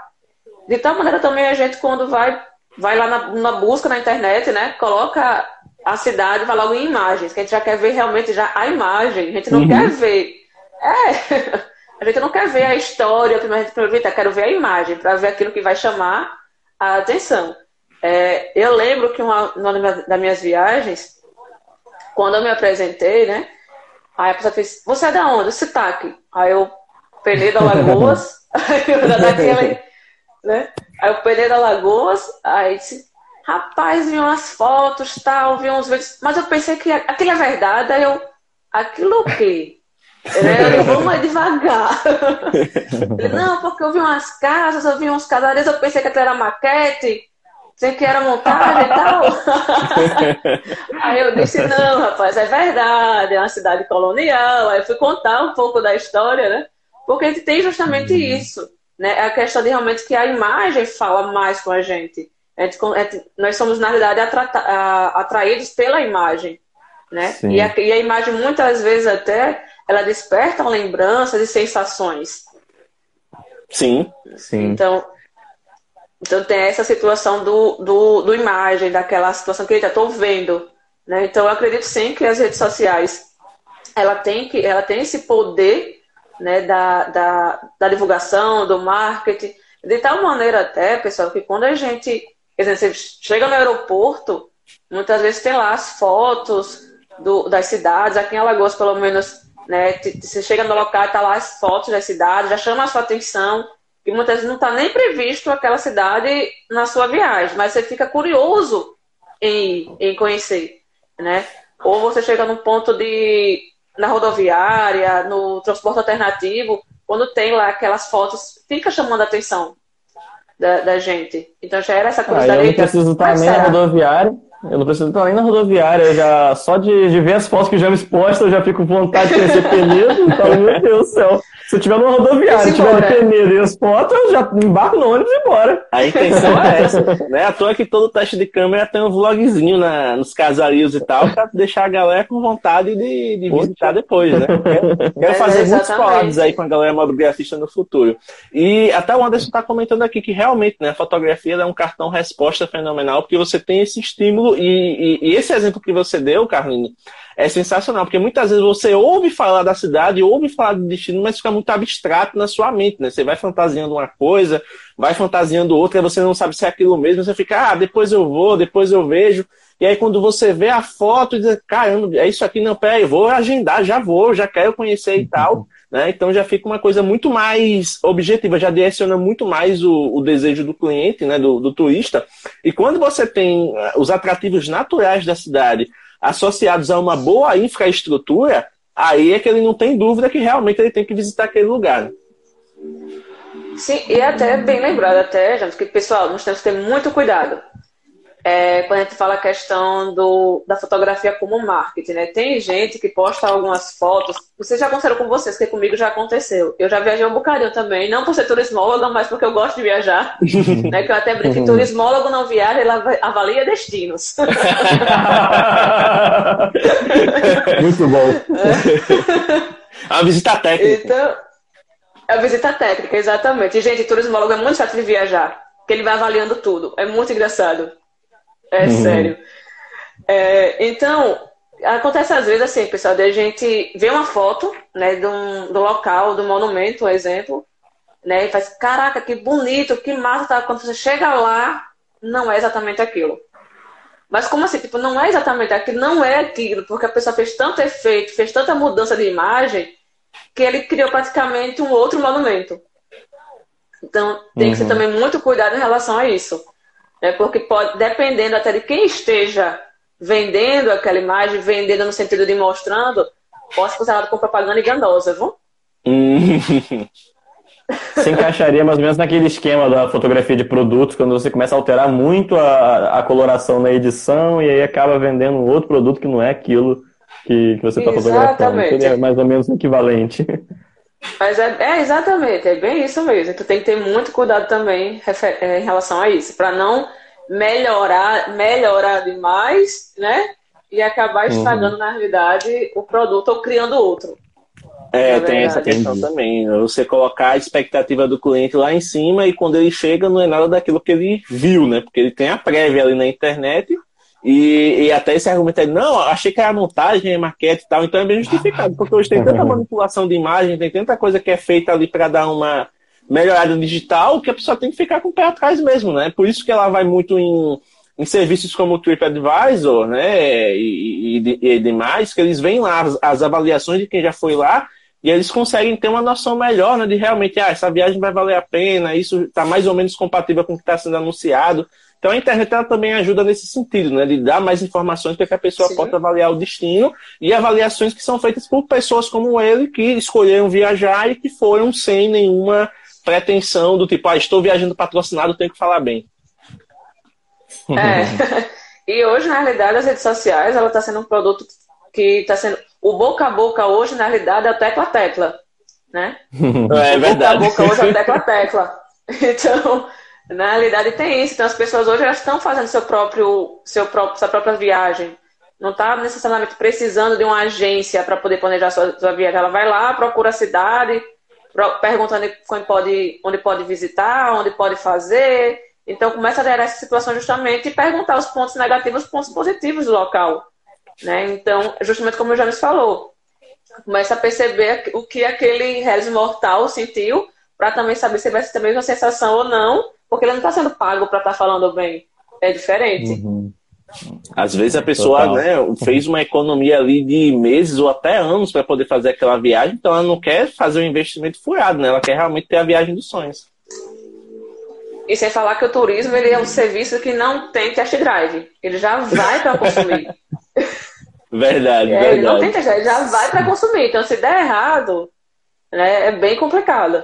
De tal maneira também a gente quando vai vai lá na, na, busca na internet, né? Coloca a cidade, vai logo em imagens, que a gente já quer ver realmente já a imagem. A gente não uhum. quer ver. É, [LAUGHS] a gente não quer ver a história, a gente aproveita, quero ver a imagem, para ver aquilo que vai chamar a atenção. É, eu lembro que uma, uma das minhas viagens, quando eu me apresentei, né? Aí a pessoa fez, você é da onde? Sotaque. Aí eu, Penedo Alagoas, [LAUGHS] aí eu [LAUGHS] né? Aí eu peguei da Lagoas, aí disse, rapaz, vi umas fotos, tal, vi uns vídeos, mas eu pensei que aquilo é verdade, aí eu, aquilo o quê? [LAUGHS] É, eu vou mais devagar. Ele, não, porque eu vi umas casas, eu vi uns casarões, eu pensei que aquilo era maquete, pensei que era montagem e tal. [LAUGHS] Aí eu disse, não, rapaz, é verdade, é uma cidade colonial. Aí eu fui contar um pouco da história, né? Porque a gente tem justamente uhum. isso. Né? É a questão de realmente que a imagem fala mais com a gente. A gente, nós somos, na realidade, atraídos pela imagem. Né? E a, e a imagem, muitas vezes, até, ela desperta lembranças e sensações. Sim, sim. Então, então tem essa situação do, do, do imagem, daquela situação que eu estou vendo. Né? Então eu acredito sim que as redes sociais ela tem, que, ela tem esse poder né, da, da, da divulgação, do marketing, de tal maneira até, pessoal, que quando a gente, dizer, você chega no aeroporto, muitas vezes tem lá as fotos do, das cidades, aqui em Alagoas, pelo menos, né, você chega no local e tá lá as fotos das cidades, já chama a sua atenção, que muitas vezes não está nem previsto aquela cidade na sua viagem, mas você fica curioso em, em conhecer, né? Ou você chega num ponto de na rodoviária, no transporte alternativo, quando tem lá aquelas fotos, fica chamando a atenção da, da gente. Então já era essa curiosidade. Ah, eu não preciso estar nem na rodoviária. Eu não preciso estar nem na rodoviária. Eu já, só de, de ver as fotos que já me expostas, eu já fico com vontade de conhecer [LAUGHS] Penedo. Então, meu Deus do céu. Se eu tiver numa rodoviária, se tiver de Penedo e as fotos, eu já embarco no ônibus e embora. A intenção é essa. [LAUGHS] Não é à toa que todo teste de câmera tem um vlogzinho na, nos casarios e tal, pra deixar a galera com vontade de, de visitar depois, né? Quero, quero é, fazer muitos collabs aí com a galera mobigrafista no futuro. E até o Anderson está comentando aqui que realmente, né, a fotografia é um cartão resposta fenomenal, porque você tem esse estímulo e, e, e esse exemplo que você deu, Carlinhos, é sensacional, porque muitas vezes você ouve falar da cidade, ouve falar do destino, mas fica muito abstrato na sua mente, né? Você vai fantasiando uma coisa, vai fantasiando outra, você não sabe se é aquilo mesmo, você fica, ah, depois eu vou, depois eu vejo. E aí quando você vê a foto, diz, caramba, é isso aqui, não, peraí, vou agendar, já vou, já quero conhecer e tal. Né? Então já fica uma coisa muito mais objetiva, já direciona muito mais o, o desejo do cliente, né? do, do turista. E quando você tem eh, os atrativos naturais da cidade, associados a uma boa infraestrutura, aí é que ele não tem dúvida que realmente ele tem que visitar aquele lugar. Sim, e até bem lembrado, até, já que, pessoal, nós temos que ter muito cuidado é, quando a gente fala a questão do, da fotografia como marketing, né? Tem gente que posta algumas fotos, vocês já aconteceram com vocês, que comigo já aconteceu. Eu já viajei um bocadinho também, não por ser turismóloga, mas porque eu gosto de viajar. [LAUGHS] né? Que eu até brinco que turismólogo não viaja, ele avalia destinos. [LAUGHS] Muito bom. É. A visita técnica. Então, a visita técnica, exatamente. E, gente, turismólogo é muito chato de viajar, porque ele vai avaliando tudo. É muito engraçado. É uhum. sério. É, então, acontece às vezes assim, pessoal, de a gente vê uma foto né, do, do local, do monumento, um exemplo, né, e faz, caraca, que bonito, que massa, tá? quando você chega lá, não é exatamente aquilo. Mas como assim? Tipo, não é exatamente aquilo, não é aquilo, porque a pessoa fez tanto efeito, fez tanta mudança de imagem, que ele criou praticamente um outro monumento. Então, tem uhum. que ser uhum. também muito cuidado em relação a isso. Né? Porque pode, dependendo até de quem esteja vendendo aquela imagem, vendendo no sentido de mostrando, pode ser usado com propaganda enganosa, viu? Se encaixaria mais ou menos naquele esquema da fotografia de produtos, quando você começa a alterar muito a, a coloração na edição e aí acaba vendendo um outro produto que não é aquilo que, que você está fotografando. Seria mais ou menos equivalente. Mas é, é, exatamente, é bem isso mesmo. Tu tem que ter muito cuidado também é, em relação a isso, para não melhorar, melhorar demais, né? E acabar uhum. estragando, uhum. na realidade, o produto ou criando outro. É, tem essa questão também. Né? Você colocar a expectativa do cliente lá em cima e quando ele chega não é nada daquilo que ele viu, né? Porque ele tem a prévia ali na internet e, e até esse argumento é, não, achei que era montagem, é maquete e tal, então é bem justificado, porque hoje tem [LAUGHS] tanta manipulação de imagem, tem tanta coisa que é feita ali para dar uma melhorada digital que a pessoa tem que ficar com o pé atrás mesmo, né? Por isso que ela vai muito em, em serviços como o TripAdvisor, né, e, e, e, demais, que eles veem lá as, as, avaliações de quem já foi lá e eles conseguem ter uma noção melhor, né, de realmente, ah, essa viagem vai valer a pena, isso está mais ou menos compatível com o que está sendo anunciado. Então a internet ela também ajuda nesse sentido, né? De dar mais informações para que a pessoa Sim. possa avaliar o destino e avaliações que são feitas por pessoas como ele que escolheram viajar e que foram sem nenhuma pretensão do tipo, ah, estou viajando patrocinado, tenho que falar bem. É. [LAUGHS] e hoje, na realidade, as redes sociais, ela está sendo um produto que está sendo. O boca a boca hoje, na realidade, é a tecla tecla. Né? [LAUGHS] É, é verdade. O boca a boca hoje é a tecla tecla. [LAUGHS] Então, na realidade tem isso. Então as pessoas hoje elas estão fazendo seu próprio, seu próprio, sua própria viagem. Não está necessariamente precisando de uma agência para poder planejar sua, sua viagem. Ela vai lá, procura a cidade, perguntando onde pode, onde pode visitar, onde pode fazer. Então começa a gerar essa situação justamente e perguntar os pontos negativos, os pontos positivos do local. Né? Então, justamente como o James falou, começa a perceber o que aquele Hellis mortal sentiu para também saber se vai ter a mesma sensação ou não porque ele não está sendo pago para estar tá falando bem. É diferente. Uhum. Às vezes a pessoa né, fez uma economia ali de meses ou até anos para poder fazer aquela viagem, então ela não quer fazer um investimento furado, né? Ela quer realmente ter a viagem dos sonhos. E sem falar que o turismo ele é um serviço que não tem test drive. Ele já vai para consumir. [LAUGHS] verdade, é, verdade. Ele não tem test drive, já vai para consumir. Então, se der errado, né, é bem complicado.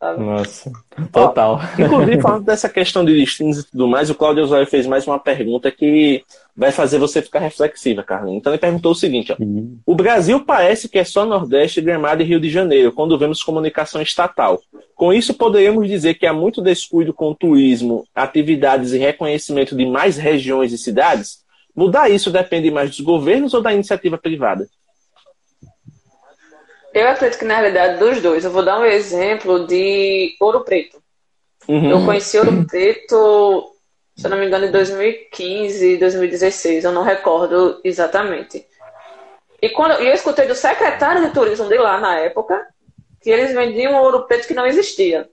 Nossa, total. Ó, inclusive, [LAUGHS] falando dessa questão de destinos e tudo mais, o Claudio Osório fez mais uma pergunta que vai fazer você ficar reflexiva, Carlinhos. Então ele perguntou o seguinte: ó, uhum. o Brasil parece que é só Nordeste, Gramado e Rio de Janeiro, quando vemos comunicação estatal. Com isso, poderíamos dizer que há muito descuido com o turismo, atividades e reconhecimento de mais regiões e cidades? Mudar isso depende mais dos governos ou da iniciativa privada? Eu acredito que na realidade dos dois. Eu vou dar um exemplo de Ouro Preto. Uhum. Eu conheci Ouro Preto, se eu não me engano, em 2015, 2016, eu não recordo exatamente. E quando eu escutei do secretário de turismo de lá na época que eles vendiam ouro preto que não existia.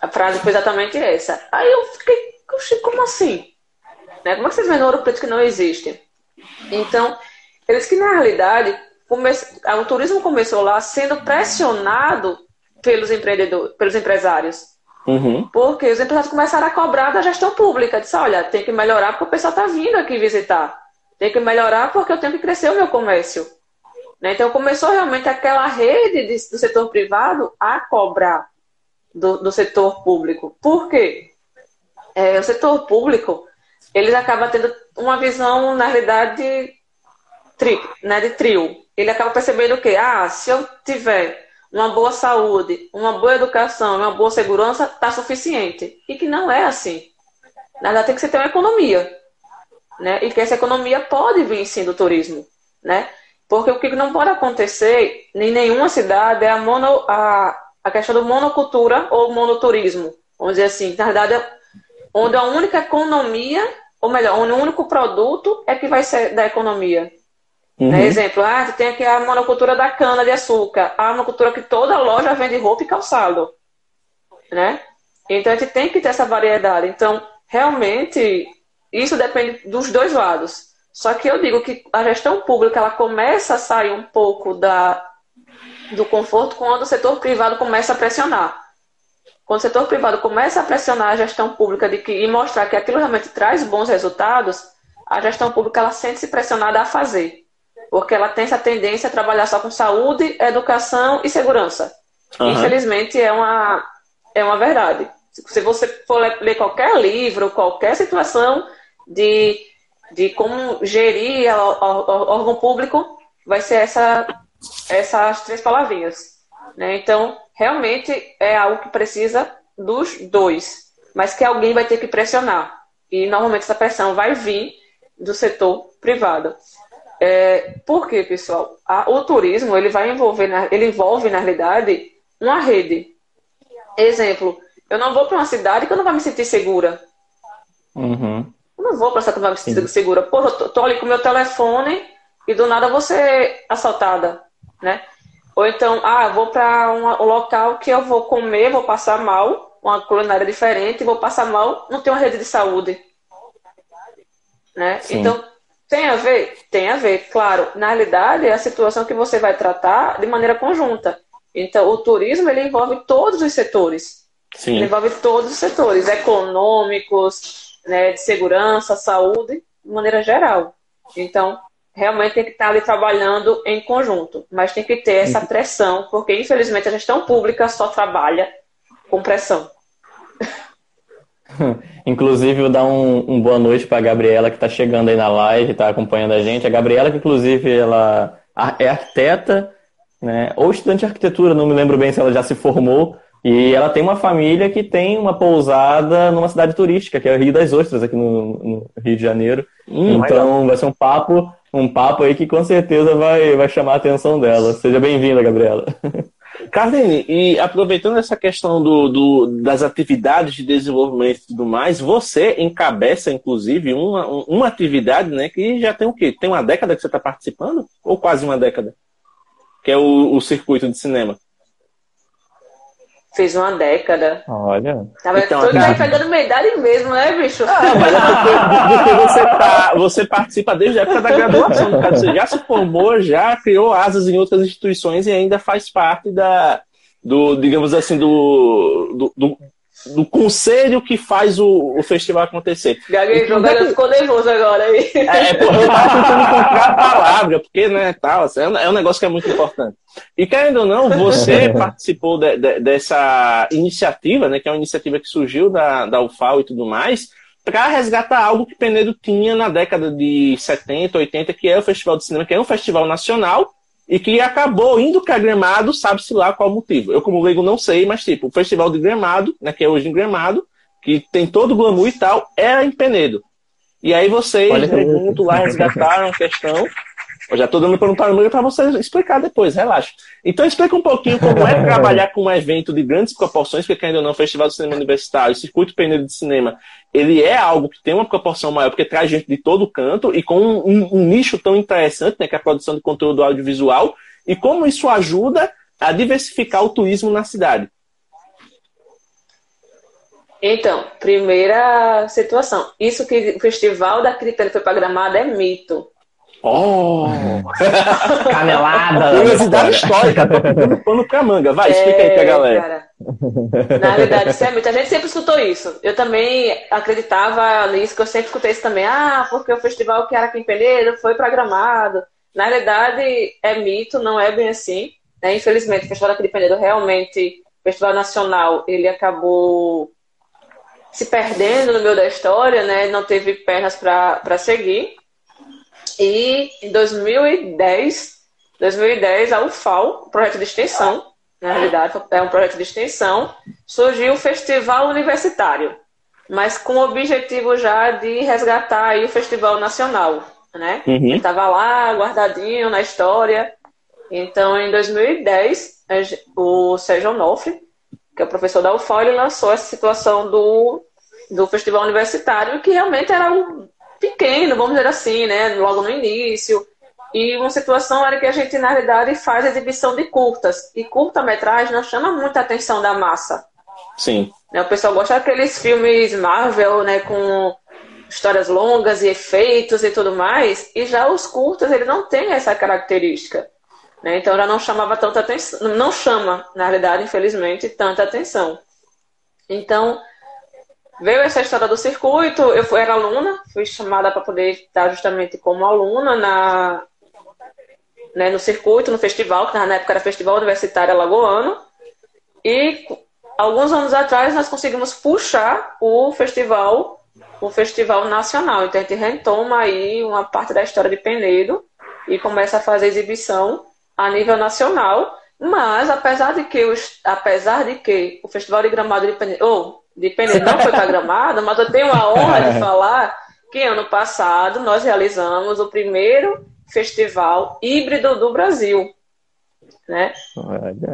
A frase foi exatamente essa. Aí eu fiquei, como assim? Né? Como é que vocês vendem ouro preto que não existe? Então, eles que na realidade o turismo começou lá sendo pressionado pelos empreendedores, pelos empresários. Uhum. Porque os empresários começaram a cobrar da gestão pública. Disse, olha, tem que melhorar porque o pessoal está vindo aqui visitar. Tem que melhorar porque eu tenho que crescer o meu comércio. Né? Então começou realmente aquela rede de, do setor privado a cobrar do, do setor público. Por quê? É, o setor público, eles acabam tendo uma visão, na realidade, tri, né, de trio ele acaba percebendo que, ah, se eu tiver uma boa saúde, uma boa educação, uma boa segurança, está suficiente. E que não é assim. Na verdade, tem que ter uma economia. Né? E que essa economia pode vir sim do turismo. Né? Porque o que não pode acontecer em nenhuma cidade é a, mono, a, a questão do monocultura ou monoturismo. Vamos dizer assim, na verdade, onde a única economia ou melhor, um único produto é que vai ser da economia. Uhum. Né? Exemplo, ah, tem aqui a monocultura da cana de açúcar, a monocultura que toda loja vende roupa e calçado, né? Então a gente tem que ter essa variedade. Então, realmente, isso depende dos dois lados. Só que eu digo que a gestão pública ela começa a sair um pouco da, do conforto quando o setor privado começa a pressionar. Quando o setor privado começa a pressionar a gestão pública de que, e mostrar que aquilo realmente traz bons resultados, a gestão pública ela sente-se pressionada a fazer. Porque ela tem essa tendência a trabalhar só com saúde, educação e segurança. Uhum. Infelizmente, é uma, é uma verdade. Se você for ler qualquer livro, qualquer situação de, de como gerir órgão público, vai ser essa, essas três palavrinhas. Né? Então, realmente é algo que precisa dos dois, mas que alguém vai ter que pressionar. E normalmente essa pressão vai vir do setor privado. É, por quê, pessoal? A, o turismo ele vai envolver, na, ele envolve na realidade uma rede. Exemplo, eu não vou para uma cidade que eu não vou me sentir segura. Uhum. Eu não vou para essa que eu não vou me sentir Sim. segura. Pô, eu tô, tô, ali com meu telefone e do nada vou ser assaltada, né? Ou então, ah, vou para um local que eu vou comer, vou passar mal, uma culinária diferente, vou passar mal, não tem uma rede de saúde. Né? Então, tem a ver? Tem a ver, claro. Na realidade, é a situação que você vai tratar de maneira conjunta. Então, o turismo, ele envolve todos os setores. Sim. Ele envolve todos os setores, econômicos, né, de segurança, saúde, de maneira geral. Então, realmente tem que estar ali trabalhando em conjunto, mas tem que ter essa uhum. pressão, porque infelizmente a gestão pública só trabalha com pressão. [LAUGHS] Inclusive, vou dar um, um boa noite para a Gabriela, que está chegando aí na live, está acompanhando a gente. A Gabriela, que inclusive ela é arquiteta, né, ou estudante de arquitetura, não me lembro bem se ela já se formou, e ela tem uma família que tem uma pousada numa cidade turística, que é o Rio das Ostras, aqui no, no Rio de Janeiro. Hum, então, vai ser um papo um papo aí que com certeza vai, vai chamar a atenção dela. Seja bem-vinda, Gabriela. [LAUGHS] Carlene, e aproveitando essa questão do, do, das atividades de desenvolvimento e tudo mais, você encabeça, inclusive, uma, uma atividade né, que já tem o quê? Tem uma década que você está participando? Ou quase uma década? Que é o, o circuito de cinema. Fez uma década. Olha. Tava então, todo cara... pegando minha idade mesmo, né, bicho? Ah, mas é porque, [LAUGHS] porque, você, tá, você participa desde a época da graduação. Cara. Você já se formou, já criou asas em outras instituições e ainda faz parte da, do, digamos assim, do, do, do do conselho que faz o, o festival acontecer. Gaguejou, então, Gaguejou ficou nervoso agora aí. É, [LAUGHS] é eu tava tentando encontrar a palavra, porque, né, tal, assim, é um negócio que é muito importante. E querendo ou não, você [LAUGHS] participou de, de, dessa iniciativa, né, que é uma iniciativa que surgiu da, da UFAO e tudo mais, para resgatar algo que Penedo tinha na década de 70, 80, que é o Festival de Cinema, que é um festival nacional, e que acabou indo para Gramado, sabe-se lá qual motivo. Eu, como leigo, não sei, mas tipo, o Festival de Gramado, né, que é hoje em Gramado, que tem todo o glamour e tal, era em Penedo. E aí vocês, junto lá, resgataram a questão eu já estou dando para um para você explicar depois, relaxa. Então explica um pouquinho como é trabalhar com um evento de grandes proporções, porque ainda não, o Festival de Cinema Universitário, o Circuito Peneiro de Cinema, ele é algo que tem uma proporção maior, porque traz gente de todo canto e com um, um nicho tão interessante, né, que é a produção de conteúdo audiovisual, e como isso ajuda a diversificar o turismo na cidade. Então, primeira situação. Isso que o Festival da Cripta foi programado é mito. Oh! [LAUGHS] Canelada! Curiosidade histórica, tô pegando pano pra manga. Vai, explica é, aí pra é, galera. Cara, na verdade, isso é muito. A gente sempre escutou isso. Eu também acreditava nisso, que eu sempre escutei isso também. Ah, porque o festival que era aqui em Peneiro foi programado. Na verdade, é mito, não é bem assim. Né? Infelizmente, o Festival aqui de Peneiro realmente, o Festival Nacional, ele acabou se perdendo no meio da história, né? Não teve pernas para seguir. E em 2010, 2010 a UFAL, projeto de extensão, na realidade é um projeto de extensão, surgiu o Festival Universitário, mas com o objetivo já de resgatar o Festival Nacional, né? Uhum. Estava lá guardadinho na história. Então, em 2010, o Sérgio Onofre, que é o professor da UFAL, ele lançou essa situação do, do Festival Universitário, que realmente era um pequeno, vamos dizer assim, né? Logo no início. E uma situação era que a gente, na realidade, faz exibição de curtas. E curta-metragem não chama muita atenção da massa. Sim. Né? O pessoal gosta daqueles filmes Marvel, né? Com histórias longas e efeitos e tudo mais. E já os curtas, ele não tem essa característica. Né? Então já não chamava tanta atenção. Não chama, na realidade, infelizmente, tanta atenção. Então, veio essa história do circuito. Eu fui, era aluna, fui chamada para poder estar justamente como aluna na, né, no circuito, no festival, que na época era Festival Universitário Alagoano. E alguns anos atrás nós conseguimos puxar o festival, o festival nacional. Então a gente retoma aí uma parte da história de Penedo e começa a fazer exibição a nível nacional. Mas apesar de que, os, apesar de que o Festival de Gramado de Penedo, de Penedo não foi para Gramado, mas eu tenho a honra de [LAUGHS] falar que ano passado nós realizamos o primeiro festival híbrido do Brasil. Né?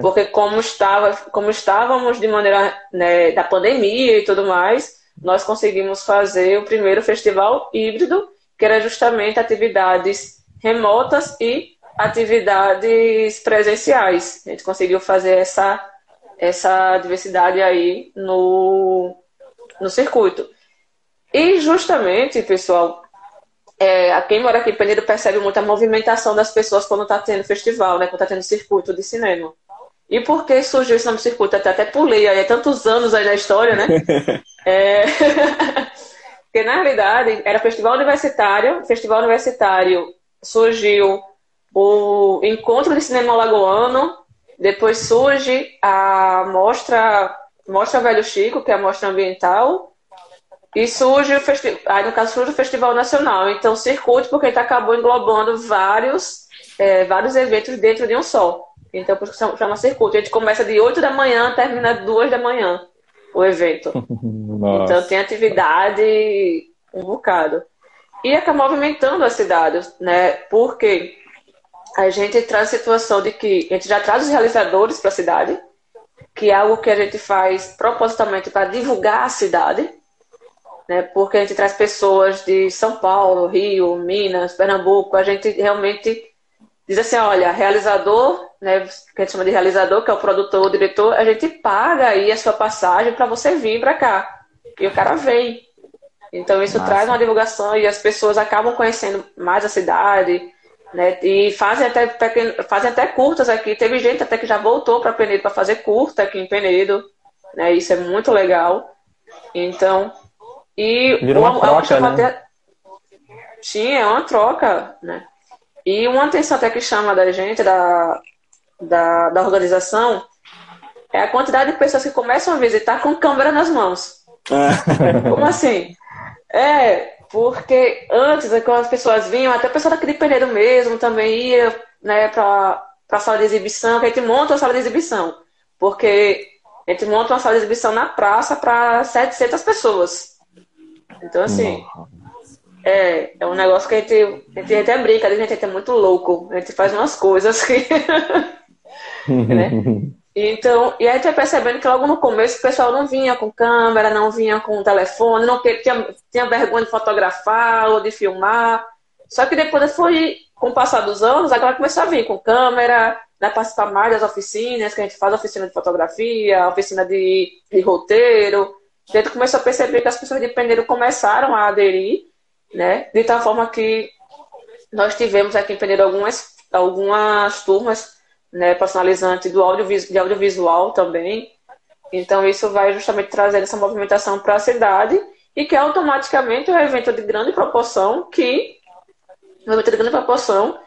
Porque como, estava, como estávamos de maneira né, da pandemia e tudo mais, nós conseguimos fazer o primeiro festival híbrido, que era justamente atividades remotas e atividades presenciais. A gente conseguiu fazer essa, essa diversidade aí no, no circuito. E justamente, pessoal, é, quem mora aqui em Penedo percebe muito a movimentação das pessoas quando está tendo festival, né? Quando está tendo circuito de cinema. E por que surgiu esse nome circuito? Até, até pulei aí, há tantos anos aí na história, né? [LAUGHS] é... [LAUGHS] Porque na realidade era festival universitário, festival universitário surgiu o encontro de cinema alagoano, depois surge a mostra, mostra Velho Chico, que é a mostra ambiental, e surge o festival, aí no caso surge o Festival Nacional. Então, circuito, porque ele acabou englobando vários, é, vários eventos dentro de um só. Então, por isso chama circuito. A gente começa de 8 da manhã, termina 2 da manhã o evento. [LAUGHS] então tem atividade um bocado. E acaba movimentando a cidade, né? Porque a gente traz a situação de que a gente já traz os realizadores para a cidade, que é algo que a gente faz propositalmente para divulgar a cidade né? Porque a gente traz pessoas de São Paulo, Rio, Minas, Pernambuco, a gente realmente diz assim, olha, realizador, né, que a gente chama de realizador, que é o produtor, o diretor, a gente paga aí a sua passagem para você vir para cá. E o cara vem. Então isso Nossa. traz uma divulgação e as pessoas acabam conhecendo mais a cidade, né? E fazem até, fazem até curtas aqui. Teve gente até que já voltou para Penedo para fazer curta aqui em Penedo, né? Isso é muito legal. Então, e Virou uma, uma troca, né? Até... Sim, é uma troca, né? E uma atenção até que chama da gente, da, da, da organização, é a quantidade de pessoas que começam a visitar com câmera nas mãos. Como assim? É, porque antes, é quando as pessoas vinham, até a pessoa daquele Penedo mesmo também ia né, para a sala de exibição, que a gente monta a sala de exibição. Porque a gente monta uma sala de exibição na praça para 700 pessoas. Então, assim, é, é um negócio que a gente, a gente até brinca, a gente é muito louco, a gente faz umas coisas que. [LAUGHS] né? [LAUGHS] Então, e aí gente vai percebendo que logo no começo o pessoal não vinha com câmera, não vinha com telefone, não tinha, tinha vergonha de fotografar ou de filmar. Só que depois foi, com o passar dos anos, agora começou a vir com câmera, né, participar mais das oficinas, que a gente faz oficina de fotografia, oficina de, de roteiro, a gente começou a perceber que as pessoas de Peneiro começaram a aderir, né? De tal forma que nós tivemos aqui em Peneiro algumas, algumas turmas né, personalizantes do audiovisual, de audiovisual também. Então, isso vai justamente trazer essa movimentação para a cidade e que automaticamente é um evento de grande proporção que um evento de grande proporção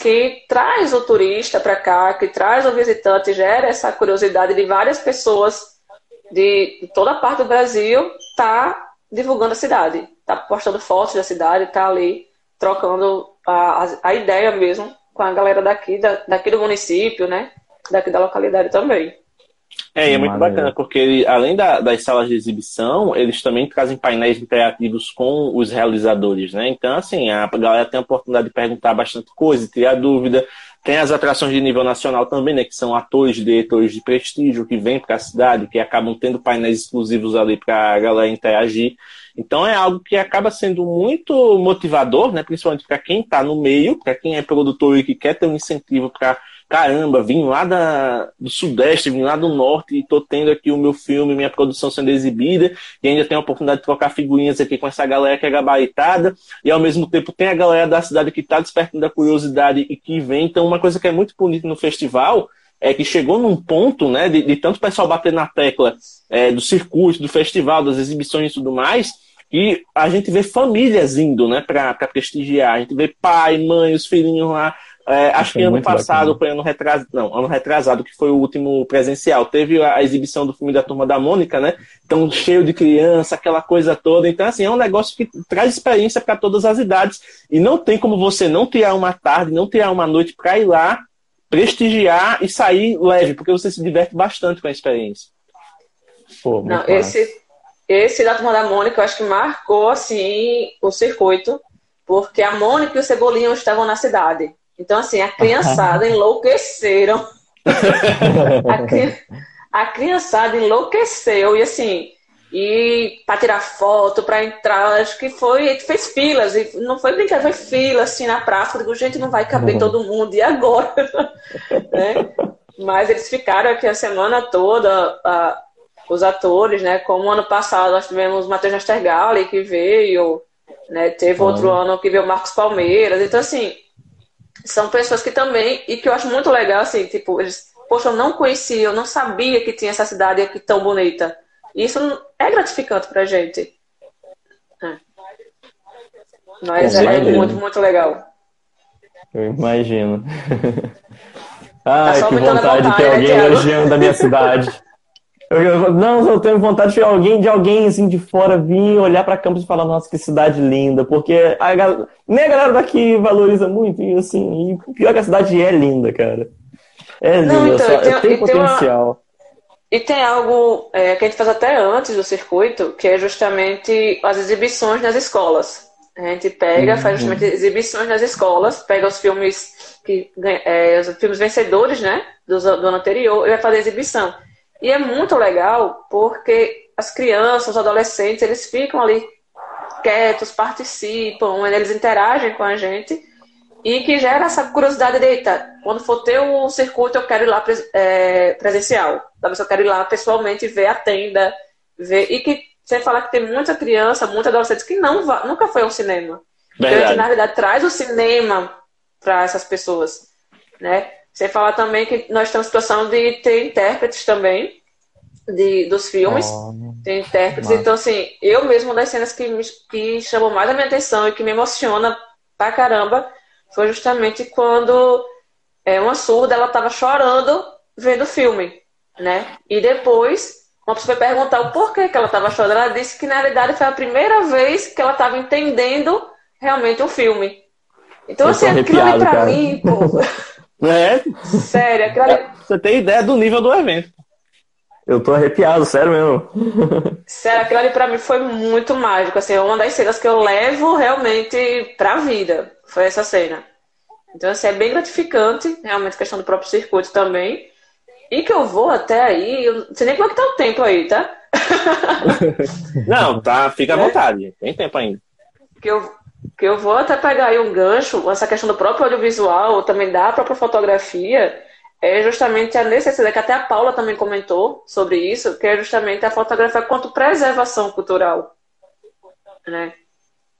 que traz o turista para cá, que traz o visitante, gera essa curiosidade de várias pessoas de, toda a parte do Brasil está divulgando a cidade, está postando fotos da cidade, está ali trocando a, a, ideia mesmo com a galera daqui, da, daqui do município, né? Daqui da localidade também. É, e é muito bacana, porque além da, das salas de exibição, eles também trazem painéis interativos com os realizadores, né? Então, assim, a galera tem a oportunidade de perguntar bastante coisa, tirar dúvida. Tem as atrações de nível nacional também, né? Que são atores, diretores de prestígio que vêm para a cidade, que acabam tendo painéis exclusivos ali para a galera interagir. Então é algo que acaba sendo muito motivador, né? Principalmente para quem está no meio, para quem é produtor e que quer ter um incentivo para caramba, vim lá da, do Sudeste, vim lá do Norte e tô tendo aqui o meu filme, minha produção sendo exibida, e ainda tenho a oportunidade de trocar figurinhas aqui com essa galera que é gabaritada, e ao mesmo tempo tem a galera da cidade que tá despertando a curiosidade e que vem. Então, uma coisa que é muito bonita no festival é que chegou num ponto, né, de, de tanto pessoal bater na tecla é, do circuito, do festival, das exibições e tudo mais, e a gente vê famílias indo, né, para prestigiar. A gente vê pai, mãe, os filhinhos lá é, acho que ano passado, bacana. foi ano retrasado, não, ano retrasado, que foi o último presencial. Teve a, a, exibição do filme da Turma da Mônica, né? Então, cheio de criança, aquela coisa toda. Então, assim, é um negócio que traz experiência para todas as idades. E não tem como você não tirar uma tarde, não tirar uma noite para ir lá, prestigiar e sair leve, porque você se diverte bastante com a experiência. Pô, não, esse, esse da Turma da Mônica, eu acho que marcou, assim, o circuito, porque a Mônica e o Cebolinha estavam na cidade. Então, assim, a criançada [LAUGHS] enlouqueceram. a, cri... a criançada enlouqueceu. E assim, e para tirar foto, para entrar, acho que foi, fez filas, e não foi brincadeira, foi fila assim na praça, digo, gente, não vai caber uhum. todo mundo, e agora? [LAUGHS] né? Mas eles ficaram aqui a semana toda, a, os atores, né? Como ano passado nós tivemos o Matheus Nastergalli que veio, né? Teve uhum. outro ano que veio o Marcos Palmeiras, então assim, são pessoas que também, e que eu acho muito legal, assim, tipo, eles, poxa, eu não conhecia, eu não sabia que tinha essa cidade aqui tão bonita. Isso é gratificante pra gente. É. Mas é, é muito, muito legal. Eu imagino. [LAUGHS] Ai, tá que vontade, vontade de ter né, alguém elogiando da minha cidade. [LAUGHS] Eu, não, eu tenho vontade de alguém, de alguém assim de fora vir olhar para Campos e falar, nossa, que cidade linda, porque a, nem a galera daqui valoriza muito, e assim, e pior que a cidade é linda, cara. É linda, não, então, só, tem, tem potencial. Tem uma, e tem algo é, que a gente faz até antes do circuito, que é justamente as exibições nas escolas. A gente pega, uhum. faz justamente exibições nas escolas, pega os filmes que é, os filmes vencedores, né, do, do ano anterior, e vai fazer exibição. E é muito legal porque as crianças, os adolescentes, eles ficam ali quietos, participam, eles interagem com a gente e que gera essa curiosidade de, eita, quando for ter o circuito eu quero ir lá é, presencial, talvez eu quero ir lá pessoalmente ver a tenda, ver, e que você fala que tem muita criança, muita adolescente que não nunca foi ao cinema. Verdade. Então, a gente, na verdade, traz o cinema para essas pessoas, né? Você fala também que nós temos situação de ter intérpretes também de, dos filmes. Oh, tem intérpretes. Então, assim, eu mesmo, uma das cenas que, me, que chamou mais a minha atenção e que me emociona pra caramba foi justamente quando é, uma surda ela estava chorando vendo o filme, né? E depois uma pessoa foi perguntar o porquê que ela estava chorando. Ela disse que na realidade foi a primeira vez que ela estava entendendo realmente o filme. Então, eu assim, aquilo ali pra cara. mim, pô. [LAUGHS] É. Sério, aquilo ali... Você tem ideia do nível do evento. Eu tô arrepiado, sério mesmo. Sério, aquilo ali pra mim foi muito mágico. Assim, é uma das cenas que eu levo realmente pra vida. Foi essa cena. Então, assim, é bem gratificante, realmente, a questão do próprio circuito também. E que eu vou até aí, eu não sei nem como é que tá o tempo aí, tá? [LAUGHS] não, tá, fica à é. vontade, tem tempo ainda. Que eu, que eu vou até pegar aí um gancho, essa questão do próprio audiovisual, também da própria fotografia, é justamente a necessidade, que até a Paula também comentou sobre isso, que é justamente a fotografia quanto preservação cultural. Né?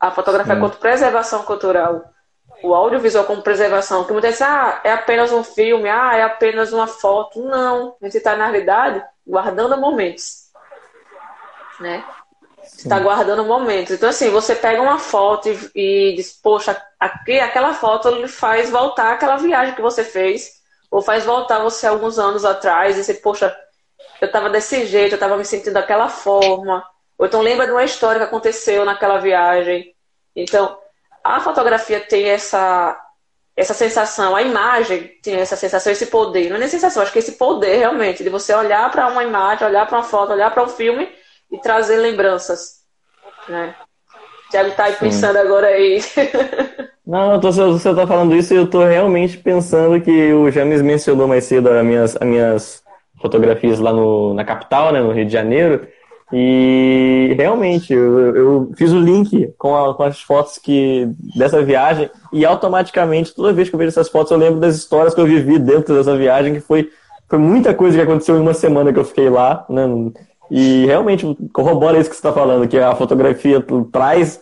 A fotografia Sim. quanto preservação cultural. O audiovisual como preservação, que muitas vezes, ah, é apenas um filme, ah, é apenas uma foto. Não, a gente está, na realidade, guardando momentos. Né? Está guardando momentos. Então, assim, você pega uma foto e, e diz, poxa, aqui, aquela foto lhe faz voltar aquela viagem que você fez, ou faz voltar você alguns anos atrás e você, poxa, eu estava desse jeito, eu estava me sentindo daquela forma. Ou então lembra de uma história que aconteceu naquela viagem. Então, a fotografia tem essa essa sensação, a imagem tem essa sensação, esse poder. Não é nem sensação, acho que esse poder realmente de você olhar para uma imagem, olhar para uma foto, olhar para um filme e trazer lembranças, né? Thiago tá aí pensando Sim. agora aí. [LAUGHS] Não, tô, você tá falando isso e eu tô realmente pensando que o James mencionou mais cedo as minhas, as minhas fotografias lá no, na capital, né, no Rio de Janeiro. E realmente, eu, eu fiz o link com, a, com, as fotos que dessa viagem e automaticamente, toda vez que eu vejo essas fotos, eu lembro das histórias que eu vivi dentro dessa viagem, que foi, foi muita coisa que aconteceu em uma semana que eu fiquei lá, né? E realmente corrobora isso que você está falando, que a fotografia traz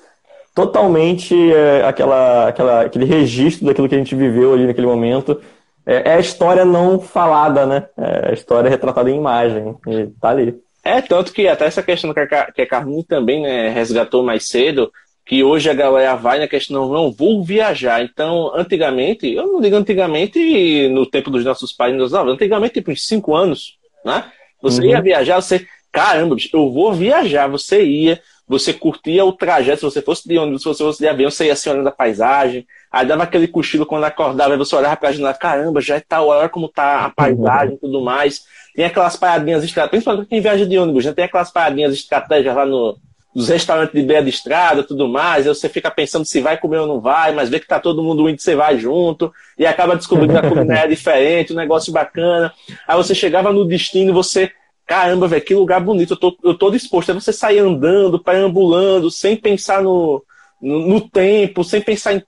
totalmente é, aquela, aquela, aquele registro daquilo que a gente viveu ali naquele momento. É, é a história não falada, né? É a história retratada em imagem. E tá ali. É, tanto que até essa questão que a, que a Carminha também né, resgatou mais cedo, que hoje a galera vai na questão, não, vou viajar. Então, antigamente, eu não digo antigamente no tempo dos nossos pais nos avós, antigamente, tipo, uns 5 anos, né? Você uhum. ia viajar, você, caramba, eu vou viajar, você ia, você curtia o trajeto, se você fosse de ônibus, se você fosse de avião, você ia assim olhando a paisagem, aí dava aquele cochilo quando acordava, aí você olhava pra janela, caramba, já é tal hora como tá a paisagem e tudo mais. Tem aquelas paradinhas estratégicas, principalmente quem viaja de ônibus, né? tem aquelas paradinhas estratégicas lá no, nos restaurantes de beira de estrada tudo mais, aí você fica pensando se vai comer ou não vai, mas vê que tá todo mundo indo, você vai junto, e acaba descobrindo que a comida é [LAUGHS] diferente, um negócio bacana. Aí você chegava no destino, você caramba, velho, que lugar bonito, eu tô, eu tô disposto. Aí você sair andando, perambulando, sem pensar no, no, no tempo, sem pensar em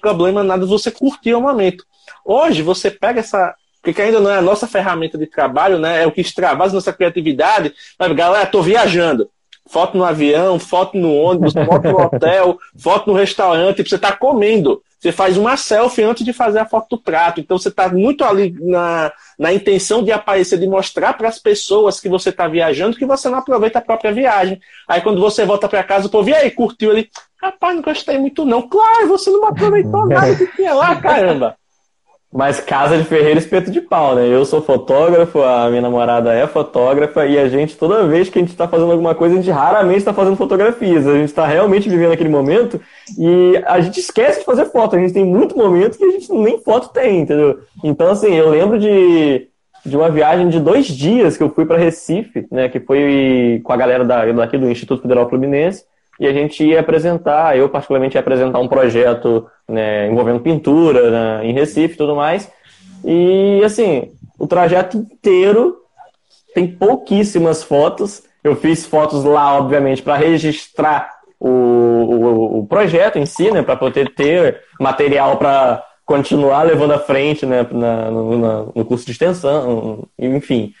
problema, nada, você curtir o momento. Hoje, você pega essa. Porque ainda não é a nossa ferramenta de trabalho, né? É o que extravasa nossa criatividade. Mas, galera, tô viajando. Foto no avião, foto no ônibus, foto no hotel, [LAUGHS] foto no restaurante, você tá comendo. Você faz uma selfie antes de fazer a foto do prato. Então você está muito ali na, na intenção de aparecer, de mostrar para as pessoas que você está viajando que você não aproveita a própria viagem. Aí quando você volta para casa, o povo, e aí, curtiu ele? Rapaz, não gostei muito não. Claro, você não aproveitou nada que é lá, caramba. Mas casa de ferreiro espeto de pau, né? Eu sou fotógrafo, a minha namorada é fotógrafa e a gente, toda vez que a gente está fazendo alguma coisa, a gente raramente está fazendo fotografias. A gente está realmente vivendo aquele momento e a gente esquece de fazer foto. A gente tem muito momento que a gente nem foto tem, entendeu? Então, assim, eu lembro de, de uma viagem de dois dias que eu fui para Recife, né? Que foi com a galera da, daqui do Instituto Federal Fluminense e a gente ia apresentar, eu particularmente ia apresentar um projeto né, envolvendo pintura né, em Recife e tudo mais. E assim, o trajeto inteiro tem pouquíssimas fotos. Eu fiz fotos lá, obviamente, para registrar o, o, o, projeto em si, né, para poder ter material para continuar levando à frente né, na, no, no curso de extensão, enfim.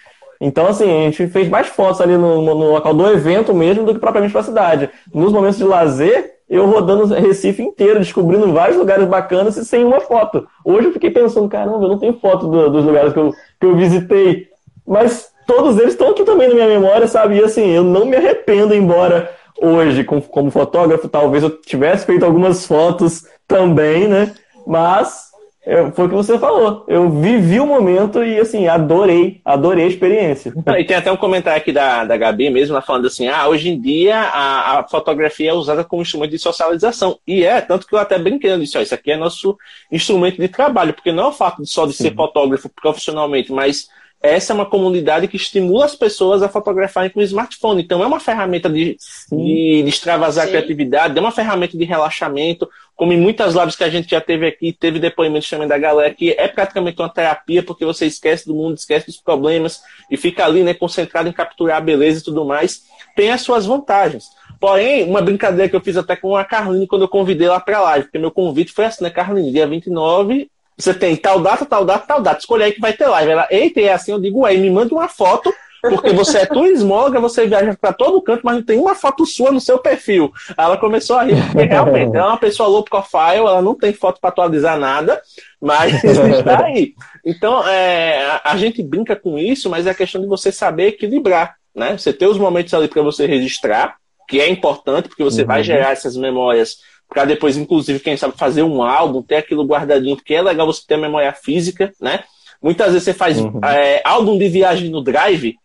Então, assim, a gente fez mais fotos ali no, no local do evento mesmo do que propriamente para a cidade. Nos momentos de lazer, eu rodando Recife inteiro, descobrindo vários lugares bacanas e sem uma foto. Hoje eu fiquei pensando, caramba, eu não tenho foto do, dos lugares que eu, que eu visitei. Mas todos eles estão aqui também na minha memória, sabe? E assim, eu não me arrependo, embora hoje, como, como fotógrafo, talvez eu tivesse feito algumas fotos também, né? Mas eu, foi o que você falou. Eu vivi o momento e, assim, adorei, adorei a experiência. E tem até um comentário aqui da, da Gabi mesmo, ela falando assim: ah, hoje em dia a, a fotografia é usada como instrumento de socialização. E é, tanto que eu até brinquei disse: ó, isso aqui é nosso instrumento de trabalho, porque não é o fato de só de Sim. ser fotógrafo profissionalmente, mas essa é uma comunidade que estimula as pessoas a fotografarem com o smartphone. Então, é uma ferramenta de, de, de extravasar Sim. a criatividade, é uma ferramenta de relaxamento, como em muitas lives que a gente já teve aqui, teve depoimentos também da galera, que é praticamente uma terapia, porque você esquece do mundo, esquece dos problemas e fica ali, né, concentrado em capturar a beleza e tudo mais. Tem as suas vantagens. Porém, uma brincadeira que eu fiz até com a Carline quando eu convidei ela para a live, porque meu convite foi assim, né, Carline, dia 29 você tem tal data, tal data, tal data. Escolhe aí que vai ter live. Ela, eita, é assim, eu digo, aí, me manda uma foto, porque você é turismóloga, você viaja para todo canto, mas não tem uma foto sua no seu perfil. Ela começou a rir, porque realmente ela é uma pessoa low profile, ela não tem foto para atualizar nada, mas está [LAUGHS] aí. Então, é, a gente brinca com isso, mas é questão de você saber equilibrar, né? Você ter os momentos ali para você registrar, que é importante, porque você uhum. vai gerar essas memórias para depois, inclusive, quem sabe, fazer um álbum, ter aquilo guardadinho, porque é legal você ter memória física, né? Muitas vezes você faz uhum. é, álbum de viagem no Drive,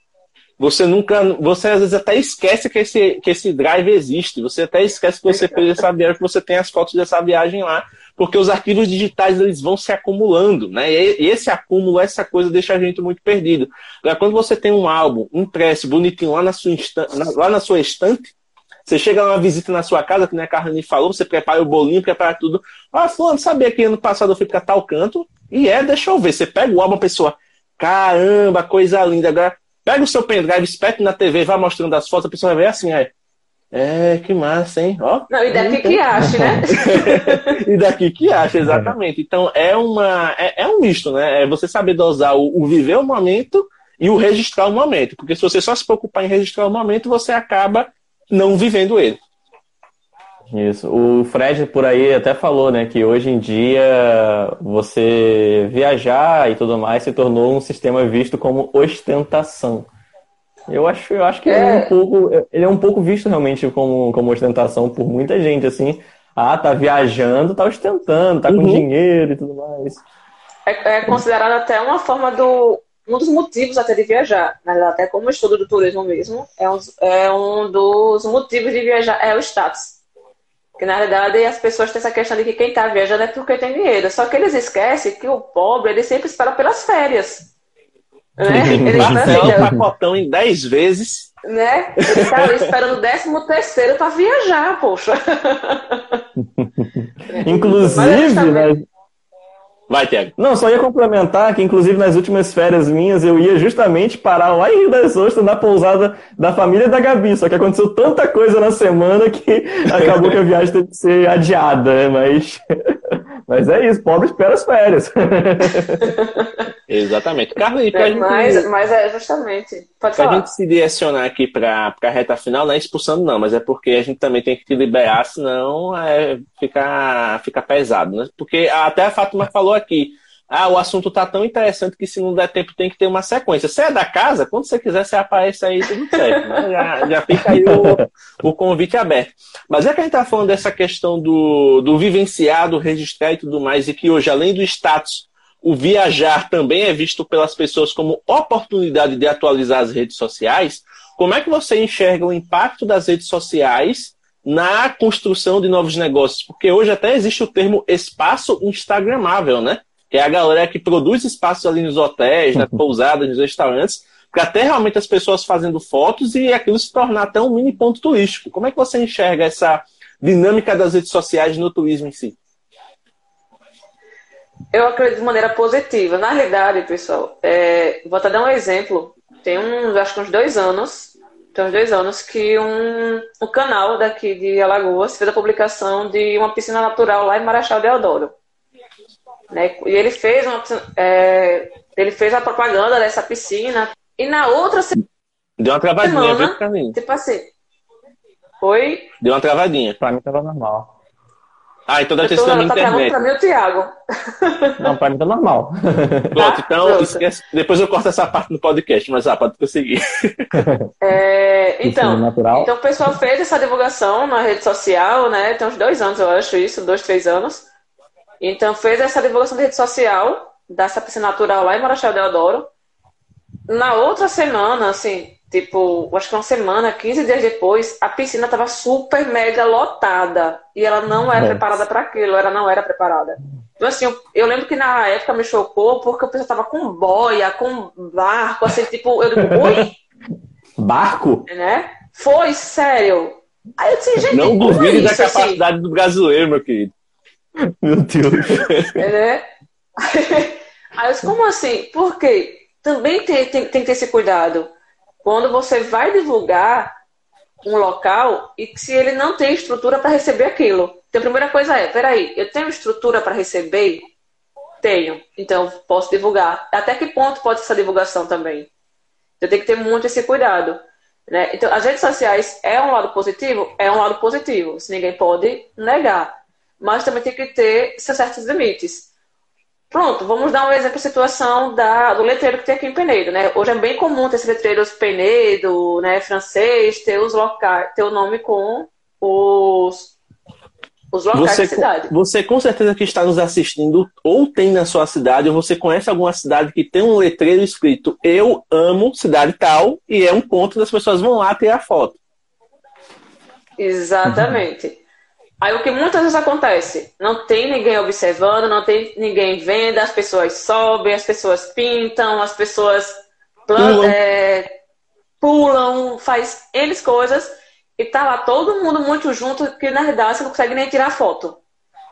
você nunca, você às vezes até esquece que esse, que esse Drive existe, você até esquece que você fez essa viagem, que você tem as fotos dessa viagem lá, porque os arquivos digitais eles vão se acumulando, né? E esse acúmulo, essa coisa deixa a gente muito perdido. Agora, quando você tem um álbum impresso, bonitinho lá na sua, lá na sua estante, Você chega numa visita na sua casa, que nem a Carline falou, você prepara o bolinho, prepara tudo. Ah, fulano, sabia que ano passado eu fui pra tal canto? E é, deixa eu ver. Você pega o álbum, a pessoa, caramba, coisa linda. Agora, pega o seu pendrive, espete na TV, vai mostrando as fotos, a pessoa vai ver assim, é. É, que massa, hein? Ó, Não, e daqui que acha, né? [LAUGHS] e daqui que acha, exatamente. Então é uma é, é um misto, né? É você saber dosar o, o, viver o momento e o registrar o momento. Porque se você só se preocupar em registrar o momento, você acaba não vivendo ele. Isso. O Fred por aí até falou, né, que hoje em dia você viajar e tudo mais se tornou um sistema visto como ostentação. Eu acho, eu acho que é. Ele, é um pouco, ele é um pouco visto realmente como, como ostentação por muita gente, assim. Ah, tá viajando, tá ostentando, tá uhum. com dinheiro e tudo mais. É, é considerado até uma forma do, um dos motivos até de viajar, né? até como estudo do turismo mesmo, é um, é um dos motivos de viajar, é o status. Que na verdade as pessoas têm essa questão de que quem está viajando é porque tem dinheiro. Só que eles esquecem que o pobre ele sempre espera pelas férias. Né? [LAUGHS] Ele Parcela o pacotão em 10 vezes. Né? Ele está esperando o 13 terceiro para viajar, poxa. [LAUGHS] [LAUGHS] Inclusive, né? Vai, Tiago. Não, só ia complementar que, inclusive, nas últimas férias minhas, eu ia justamente parar lá em Rio das Ostras, na pousada da família da Gabi. Só que aconteceu tanta coisa na semana que [LAUGHS] acabou que a viagem teve que ser adiada, né? Mas, mas é isso, pobre espera as férias. [LAUGHS] Exatamente. Carlos, e pra é, gente... mas, mas é justamente. Pode pra falar. gente se direcionar aqui para a reta final, não é expulsando, não, mas é porque a gente também tem que te liberar, senão é, fica, fica pesado, né? Porque até a Fátima falou aqui. Ah, o assunto tá tão interessante que se não der tempo tem que ter uma sequência. Você é da casa, quando você quiser, você aparece aí tudo certo. Né? Já, já fica aí o, o convite aberto. Mas é que a gente tá falando dessa questão do, do vivenciado, registrar e tudo mais, e que hoje, além do status o viajar também é visto pelas pessoas como oportunidade de atualizar as redes sociais, como é que você enxerga o impacto das redes sociais na construção de novos negócios? Porque hoje até existe o termo espaço instagramável, né? Que é a galera que produz espaços ali nos hotéis, nas pousadas, nos restaurantes, para até realmente as pessoas fazendo fotos e aquilo se tornar até um mini ponto turístico. Como é que você enxerga essa dinâmica das redes sociais no turismo em si? Eu acredito de maneira positiva. Na realidade, pessoal, é, vou até dar um exemplo. Tem uns, acho que uns dois anos, tem uns dois anos que um, um canal daqui de Alagoas fez a publicação de uma piscina natural lá em Marechal Deodoro. Né? E ele fez, uma, é, ele fez a propaganda dessa piscina. E na outra semana. Deu uma travadinha, viu, pra mim? Tipo assim. Foi? Deu uma travadinha. Pra mim tava normal. Ah, então deve ter sido na tá internet. Pra mim o Thiago. Não, pra mim tá normal. [LAUGHS] Pronto, então esquece. depois eu corto essa parte no podcast, mas ah, pode prosseguir. [LAUGHS] [LAUGHS] É, então, então o pessoal fez essa divulgação na rede social, né? Tem uns dois anos, eu acho isso, dois, três anos. Então fez essa divulgação na rede social dessa piscina natural lá em Marechal Deodoro. Na outra semana, assim, Tipo, acho que uma semana, 15 dias depois, a piscina estava super mega lotada. E ela não era Nossa. preparada para aquilo, ela não era preparada. Então, assim, eu, eu, lembro que na época me chocou porque o pessoal tava com boia, com barco, assim, tipo, eu digo, oi? [LAUGHS] Barco? Né? Foi, sério. Aí eu disse, gente, Não duvide é da assim? capacidade assim? do brasileiro, meu querido. [LAUGHS] Meu Deus. É, né? Aí eu disse, como assim? Por quê? Também tem, tem, tem que ter esse cuidado quando você vai divulgar um local e se ele não tem estrutura para receber aquilo. Então, a primeira coisa é: peraí, eu tenho estrutura para receber? Tenho. Então, posso divulgar. Até que ponto pode ser essa divulgação também? Eu tenho que ter muito esse cuidado. Né? Então, as redes sociais é um lado positivo? É um lado positivo. Isso ninguém pode negar. Mas também tem que ter seus certos limites. Pronto, vamos dar um exemplo situação da, do letreiro que tem aqui em Penedo, né? Hoje é bem comum ter esse letreiro Penedo, né, francês, ter os locais, ter o nome com os, os locais você, da cidade. Você com certeza que está nos assistindo ou tem na sua cidade, ou você conhece alguma cidade que tem um letreiro escrito Eu amo cidade tal, e é um ponto das pessoas vão lá ter a foto. Exatamente. Aí o que muitas vezes acontece? Não tem ninguém observando, não tem ninguém vendo, as pessoas sobem, as pessoas pintam, as pessoas plantam, pulam. É, pulam, faz eles coisas e tá lá todo mundo muito junto que na verdade você não consegue nem tirar foto.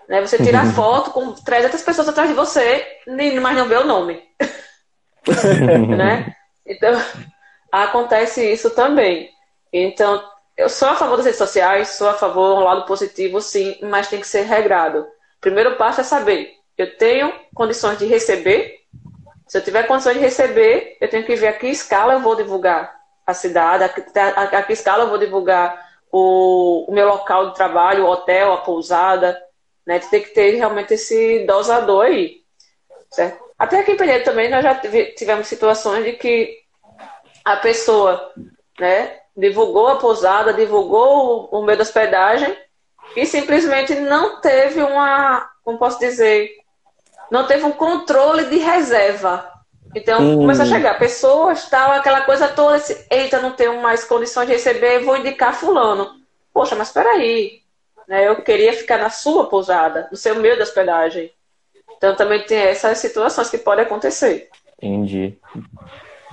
Né? Você tira a foto com 300 pessoas atrás de você, mas não vê o nome. [LAUGHS] né? [LAUGHS] Então, acontece isso também. Então, eu sou a favor das redes sociais, sou a favor do lado positivo, sim, mas tem que ser regrado. Primeiro passo é saber, eu tenho condições de receber. Se eu tiver condições de receber, eu tenho que ver a que escala eu vou divulgar a cidade, a que, a, que escala eu vou divulgar o, o, meu local de trabalho, o hotel, a pousada. Né? Tem que ter realmente esse dosador aí. Certo? Até aqui em Penedo também nós já tivemos situações de que a pessoa né, divulgou a pousada, divulgou o, o meio da hospedagem e simplesmente não teve uma, como posso dizer, não teve um controle de reserva. Então, hum. começa a chegar pessoas, tal, aquela coisa toda, esse, eita, não tenho mais condições de receber, vou indicar fulano. Poxa, mas peraí, né, eu queria ficar na sua pousada, no seu meio da hospedagem. Então, também tem essas situações que podem acontecer. Entendi.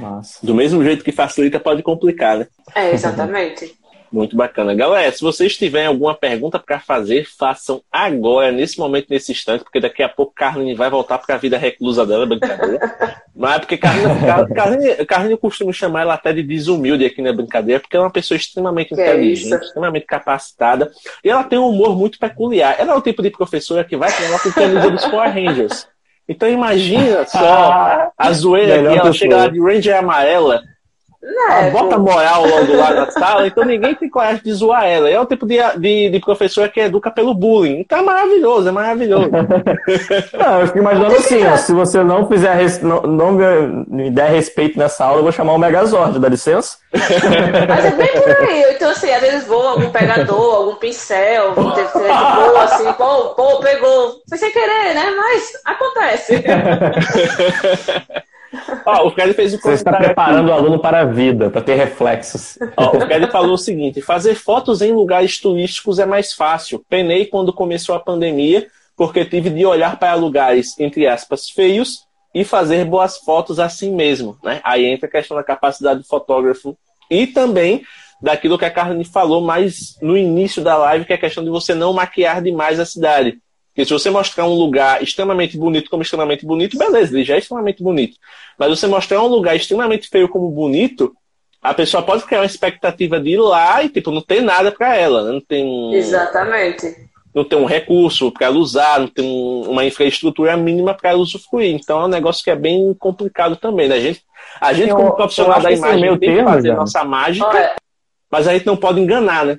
Massa. Do mesmo jeito que facilita, pode complicar, né? É, exatamente. [LAUGHS] Muito bacana. Galera, se vocês tiverem alguma pergunta para fazer, façam agora, nesse momento, nesse instante, porque daqui a pouco Carline vai voltar para a vida reclusa dela, brincadeira. [LAUGHS] Mas é porque Carline, Carline, Carline costuma chamar ela até de desumilde aqui na brincadeira, porque é uma pessoa extremamente que inteligente, é extremamente capacitada, e ela tem um humor muito peculiar. Ela é o tipo de professora que vai com o camisa dos Power Rangers. Então imagina [LAUGHS] só a zoeira que ela chega lá de Ranger amarela ela é, bota moral logo lá na [LAUGHS] sala, então ninguém tem coragem de zoar ela. É o tipo de, de, de professora que educa pelo bullying. Então é maravilhoso, é maravilhoso. [LAUGHS] não, eu fico imaginando assim, ó, se você não fizer não, não me der respeito nessa aula, eu vou chamar o Megazord, dá licença? Mas é bem por aí. Então, assim, às vezes voa algum pegador, algum pincel, voa assim, pô, pô, pegou. Foi sem querer, né? Mas acontece. [LAUGHS] [LAUGHS] Ó, o Fred fez Você está preparando aqui. o aluno para a vida, para ter reflexos. Ó, o Fred falou o seguinte: fazer fotos em lugares turísticos é mais fácil. Penei quando começou a pandemia, porque tive de olhar para lugares, entre aspas, feios e fazer boas fotos assim mesmo. Né? Aí entra a questão da capacidade do fotógrafo e também daquilo que a Carne falou mais no início da live, que é a questão de você não maquiar demais a cidade. Porque se você mostrar um lugar extremamente bonito como extremamente bonito, beleza, ele já é extremamente bonito. Mas você mostrar um lugar extremamente feio como bonito, a pessoa pode criar uma expectativa de ir lá e, tipo, não tem nada para ela, né? não tem Exatamente. Não tem um recurso para ela usar, não tem uma infraestrutura mínima para ela usufruir. Então é um negócio que é bem complicado também. Né? A gente, a gente eu, como profissional da imagem, tem termo, que fazer já. nossa mágica, Olha. mas a gente não pode enganar, né?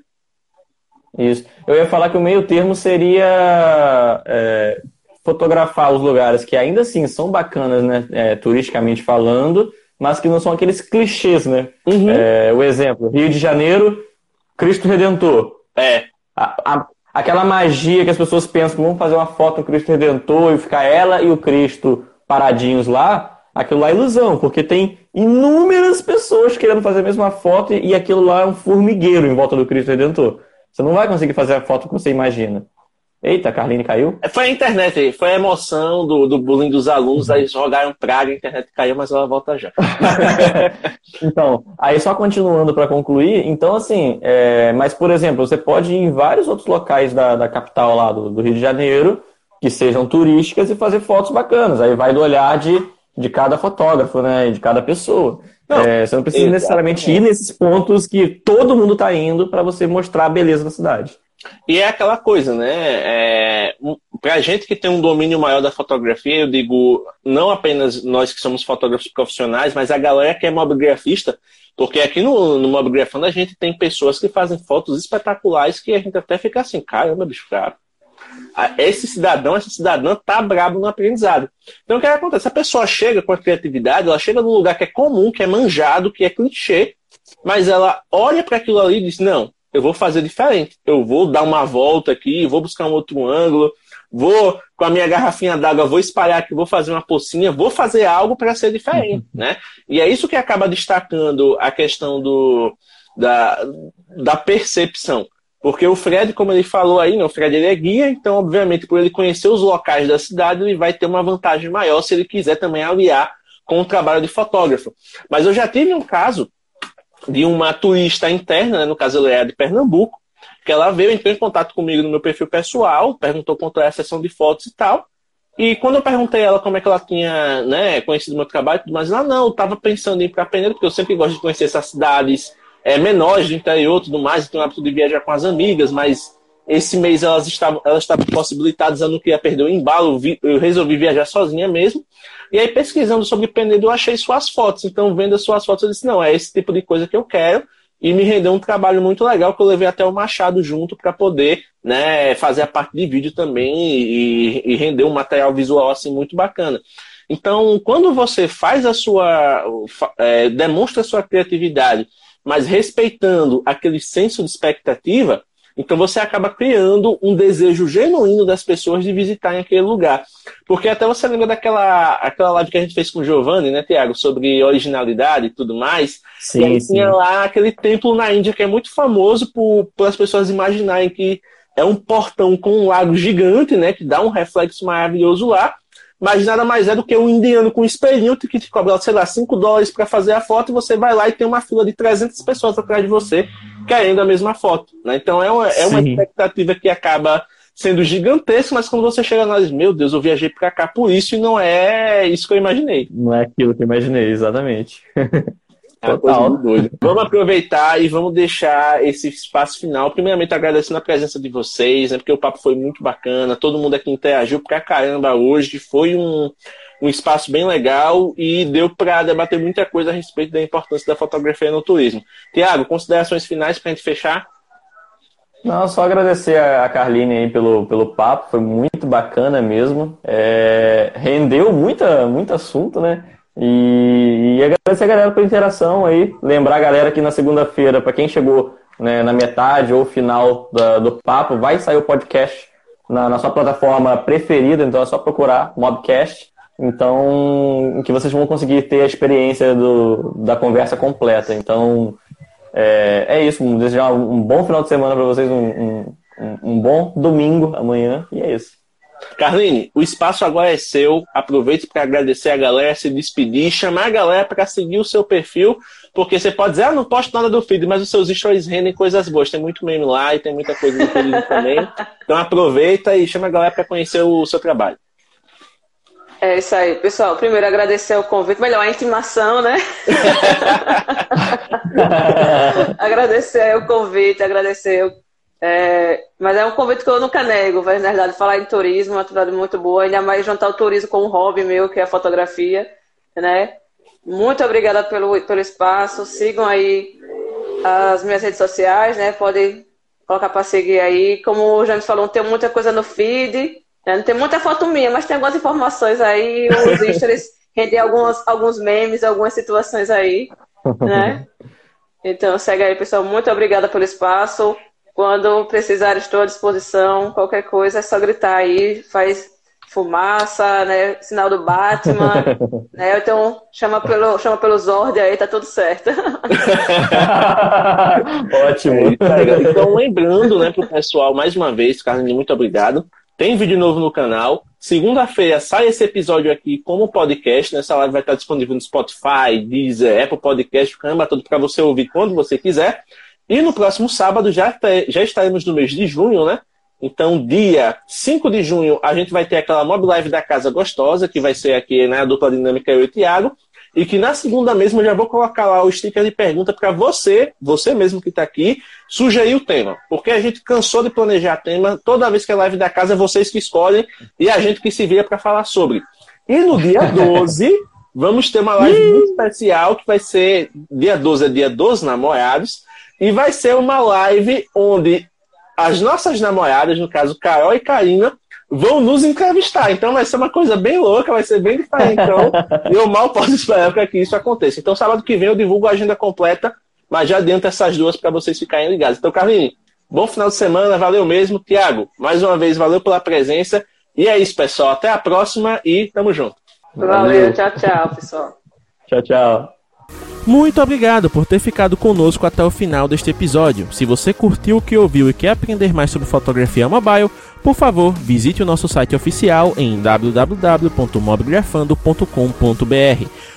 Isso. Eu ia falar que o meio termo seria é, fotografar os lugares que ainda assim são bacanas, né, é, turisticamente falando, mas que não são aqueles clichês, né? Uhum. É, o exemplo, Rio de Janeiro, Cristo Redentor. É. A, a, aquela magia que as pessoas pensam, vamos fazer uma foto do Cristo Redentor e ficar ela e o Cristo paradinhos lá, aquilo lá é ilusão, porque tem inúmeras pessoas querendo fazer a mesma foto e aquilo lá é um formigueiro em volta do Cristo Redentor. Você não vai conseguir fazer a foto que você imagina. Eita, a Carline caiu? É, foi a internet, foi a emoção do, do bullying dos alunos, aí jogaram praga, a internet caiu, mas ela volta já. [LAUGHS] então, aí só continuando para concluir, então assim, é, mas por exemplo, você pode ir em vários outros locais da, da capital lá do, do Rio de Janeiro, que sejam turísticas e fazer fotos bacanas. Aí vai do olhar de, de cada fotógrafo, né? De cada pessoa. Não, é, você não precisa exatamente. necessariamente ir nesses pontos que todo mundo está indo para você mostrar a beleza da cidade. E é aquela coisa, né? É, para a gente que tem um domínio maior da fotografia, eu digo não apenas nós que somos fotógrafos profissionais, mas a galera que é mobigrafista, porque aqui no, no Mobigrafando a gente tem pessoas que fazem fotos espetaculares que a gente até fica assim, caramba, bicho, cara, esse cidadão, essa cidadã tá brabo no aprendizado. Então o que acontece? A pessoa chega com a criatividade, ela chega num lugar que é comum, que é manjado, que é clichê, mas ela olha para aquilo ali e diz: não, eu vou fazer diferente. Eu vou dar uma volta aqui, vou buscar um outro ângulo, vou com a minha garrafinha d'água, vou espalhar aqui, vou fazer uma pocinha, vou fazer algo para ser diferente, uhum. né? E é isso que acaba destacando a questão do, da, da percepção. Porque o Fred, como ele falou aí, né, o Fred ele é guia, então, obviamente, por ele conhecer os locais da cidade, ele vai ter uma vantagem maior se ele quiser também aliar com o trabalho de fotógrafo. Mas eu já tive um caso de uma turista interna, né, no caso ela é de Pernambuco, que ela veio, entrou em contato comigo no meu perfil pessoal, perguntou quanto era a sessão de fotos e tal. E quando eu perguntei ela como é que ela tinha né, conhecido meu trabalho mais, ela não, estava pensando em ir para Penedo, porque eu sempre gosto de conhecer essas cidades é, menores do interior tudo mais, tenho o hábito de viajar com as amigas, mas esse mês elas estavam, elas estavam possibilitadas, eu não queria perder o embalo, eu resolvi viajar sozinha mesmo. E aí, pesquisando sobre Penedo, eu achei suas fotos. Então, vendo as suas fotos, eu disse: não, é esse tipo de coisa que eu quero e me rendeu um trabalho muito legal que eu levei até o Machado junto para poder né, fazer a parte de vídeo também e, e, render um material visual assim muito bacana. Então, quando você faz a sua. É, demonstra a sua criatividade, mas respeitando aquele senso de expectativa, então você acaba criando um desejo genuíno das pessoas de visitarem aquele lugar. Porque até você lembra daquela aquela live que a gente fez com o Giovanni, né, Tiago, sobre originalidade e tudo mais. Sim, e tinha lá aquele templo na Índia que é muito famoso por, por as pessoas imaginarem que é um portão com um lago gigante, né, que dá um reflexo maravilhoso lá mas nada mais é do que um indiano com um espelhinho que te cobra, sei lá, 5 dólares para fazer a foto e você vai lá e tem uma fila de 300 pessoas atrás de você querendo a mesma foto. Né? Então é uma, é uma expectativa que acaba sendo gigantesca, mas quando você chega lá, meu Deus, eu viajei para cá por isso e não é isso que eu imaginei. Não é aquilo que eu imaginei, exatamente. [LAUGHS] É. Vamos aproveitar e vamos deixar esse espaço final. Primeiramente, agradecendo a presença de vocês, né, porque o papo foi muito bacana. Todo mundo aqui interagiu pra caramba hoje. Foi um, um espaço bem legal e deu para debater muita coisa a respeito da importância da fotografia no turismo. Tiago, considerações finais para a gente fechar? Não, só agradecer a Carline aí pelo, pelo papo, foi muito bacana mesmo. É, rendeu muita, muito assunto, né? E, e agradecer a galera pela interação aí. Lembrar a galera que na segunda-feira, para quem chegou né, na metade ou final da, do papo, vai sair o podcast na, na, sua plataforma preferida, então é só procurar Mobcast. Então, que vocês vão conseguir ter a experiência do, da conversa completa. Então, é, é isso. Desejar um bom final de semana para vocês, um, um, um bom domingo amanhã, e é isso. Carline, o espaço agora é seu. Aproveite para agradecer a galera, se despedir, chamar a galera para seguir o seu perfil, porque você pode dizer, ah, não posto nada do feed, mas os seus stories rendem coisas boas. Tem muito meme lá e tem muita coisa do feed [LAUGHS] também. Então aproveita e chama a galera para conhecer o seu trabalho. É isso aí, pessoal. Primeiro agradecer o convite, melhor a intimação, né? [LAUGHS] [LAUGHS] agradecer o convite, agradecer é, mas é um convite que eu nunca nego, vai, na verdade, falar em turismo, uma atividade muito boa, ainda mais juntar o turismo com um hobby meu, que é a fotografia, né? Muito obrigada pelo, pelo espaço, sigam aí as minhas redes sociais, né? Podem colocar para seguir aí. Como o James falou, tem muita coisa no feed, né? não tem muita foto minha, mas tem algumas informações aí, os [LAUGHS] stories rendem alguns, alguns memes, algumas situações aí, né? [LAUGHS] Então segue aí, pessoal. Muito obrigada pelo espaço. Quando precisar, estou à disposição. Qualquer coisa é só gritar aí, faz fumaça, né? Sinal do Batman, [LAUGHS] né? Então chama pelo, chama pelo Zord aí, tá tudo certo. [LAUGHS] Ótimo. É, então, lembrando, né, pro pessoal, mais uma vez, Carlinhos, muito obrigado. Tem vídeo novo no canal. Segunda-feira sai esse episódio aqui como podcast. Nessa live vai estar disponível no Spotify, Deezer, Apple Podcast, caramba, tudo para você ouvir quando você quiser. E no próximo sábado já, já estaremos no mês de junho, né? Então, dia 5 de junho, a gente vai ter aquela Mob Live da Casa Gostosa, que vai ser aqui né, a dupla dinâmica eu e o Thiago. E que na segunda mesmo eu já vou colocar lá o sticker de pergunta para você, você mesmo que está aqui, sugerir o tema. Porque a gente cansou de planejar tema, toda vez que é live da casa é vocês que escolhem e a gente que se vira para falar sobre. E no dia [LAUGHS] 12, vamos ter uma live muito especial, que vai ser, dia 12 é dia dos namorados, e vai ser uma live onde as nossas namoradas, no caso Carol e Karina, vão nos entrevistar. Então vai ser uma coisa bem louca, vai ser bem diferente. Então, [LAUGHS] eu mal posso esperar para que isso aconteça. Então, sábado que vem eu divulgo a agenda completa, mas já adianta essas duas para vocês ficarem ligados. Então, Carlinhos, bom final de semana, valeu mesmo. Tiago, mais uma vez, valeu pela presença. E é isso, pessoal. Até a próxima e tamo junto. Valeu, valeu. tchau, tchau, pessoal. tchau, tchau. Muito obrigado por ter ficado conosco até o final deste episódio. Se você curtiu o que ouviu e quer aprender mais sobre fotografia mobile, por favor, visite o nosso site oficial em www.mobgrafando.com.br.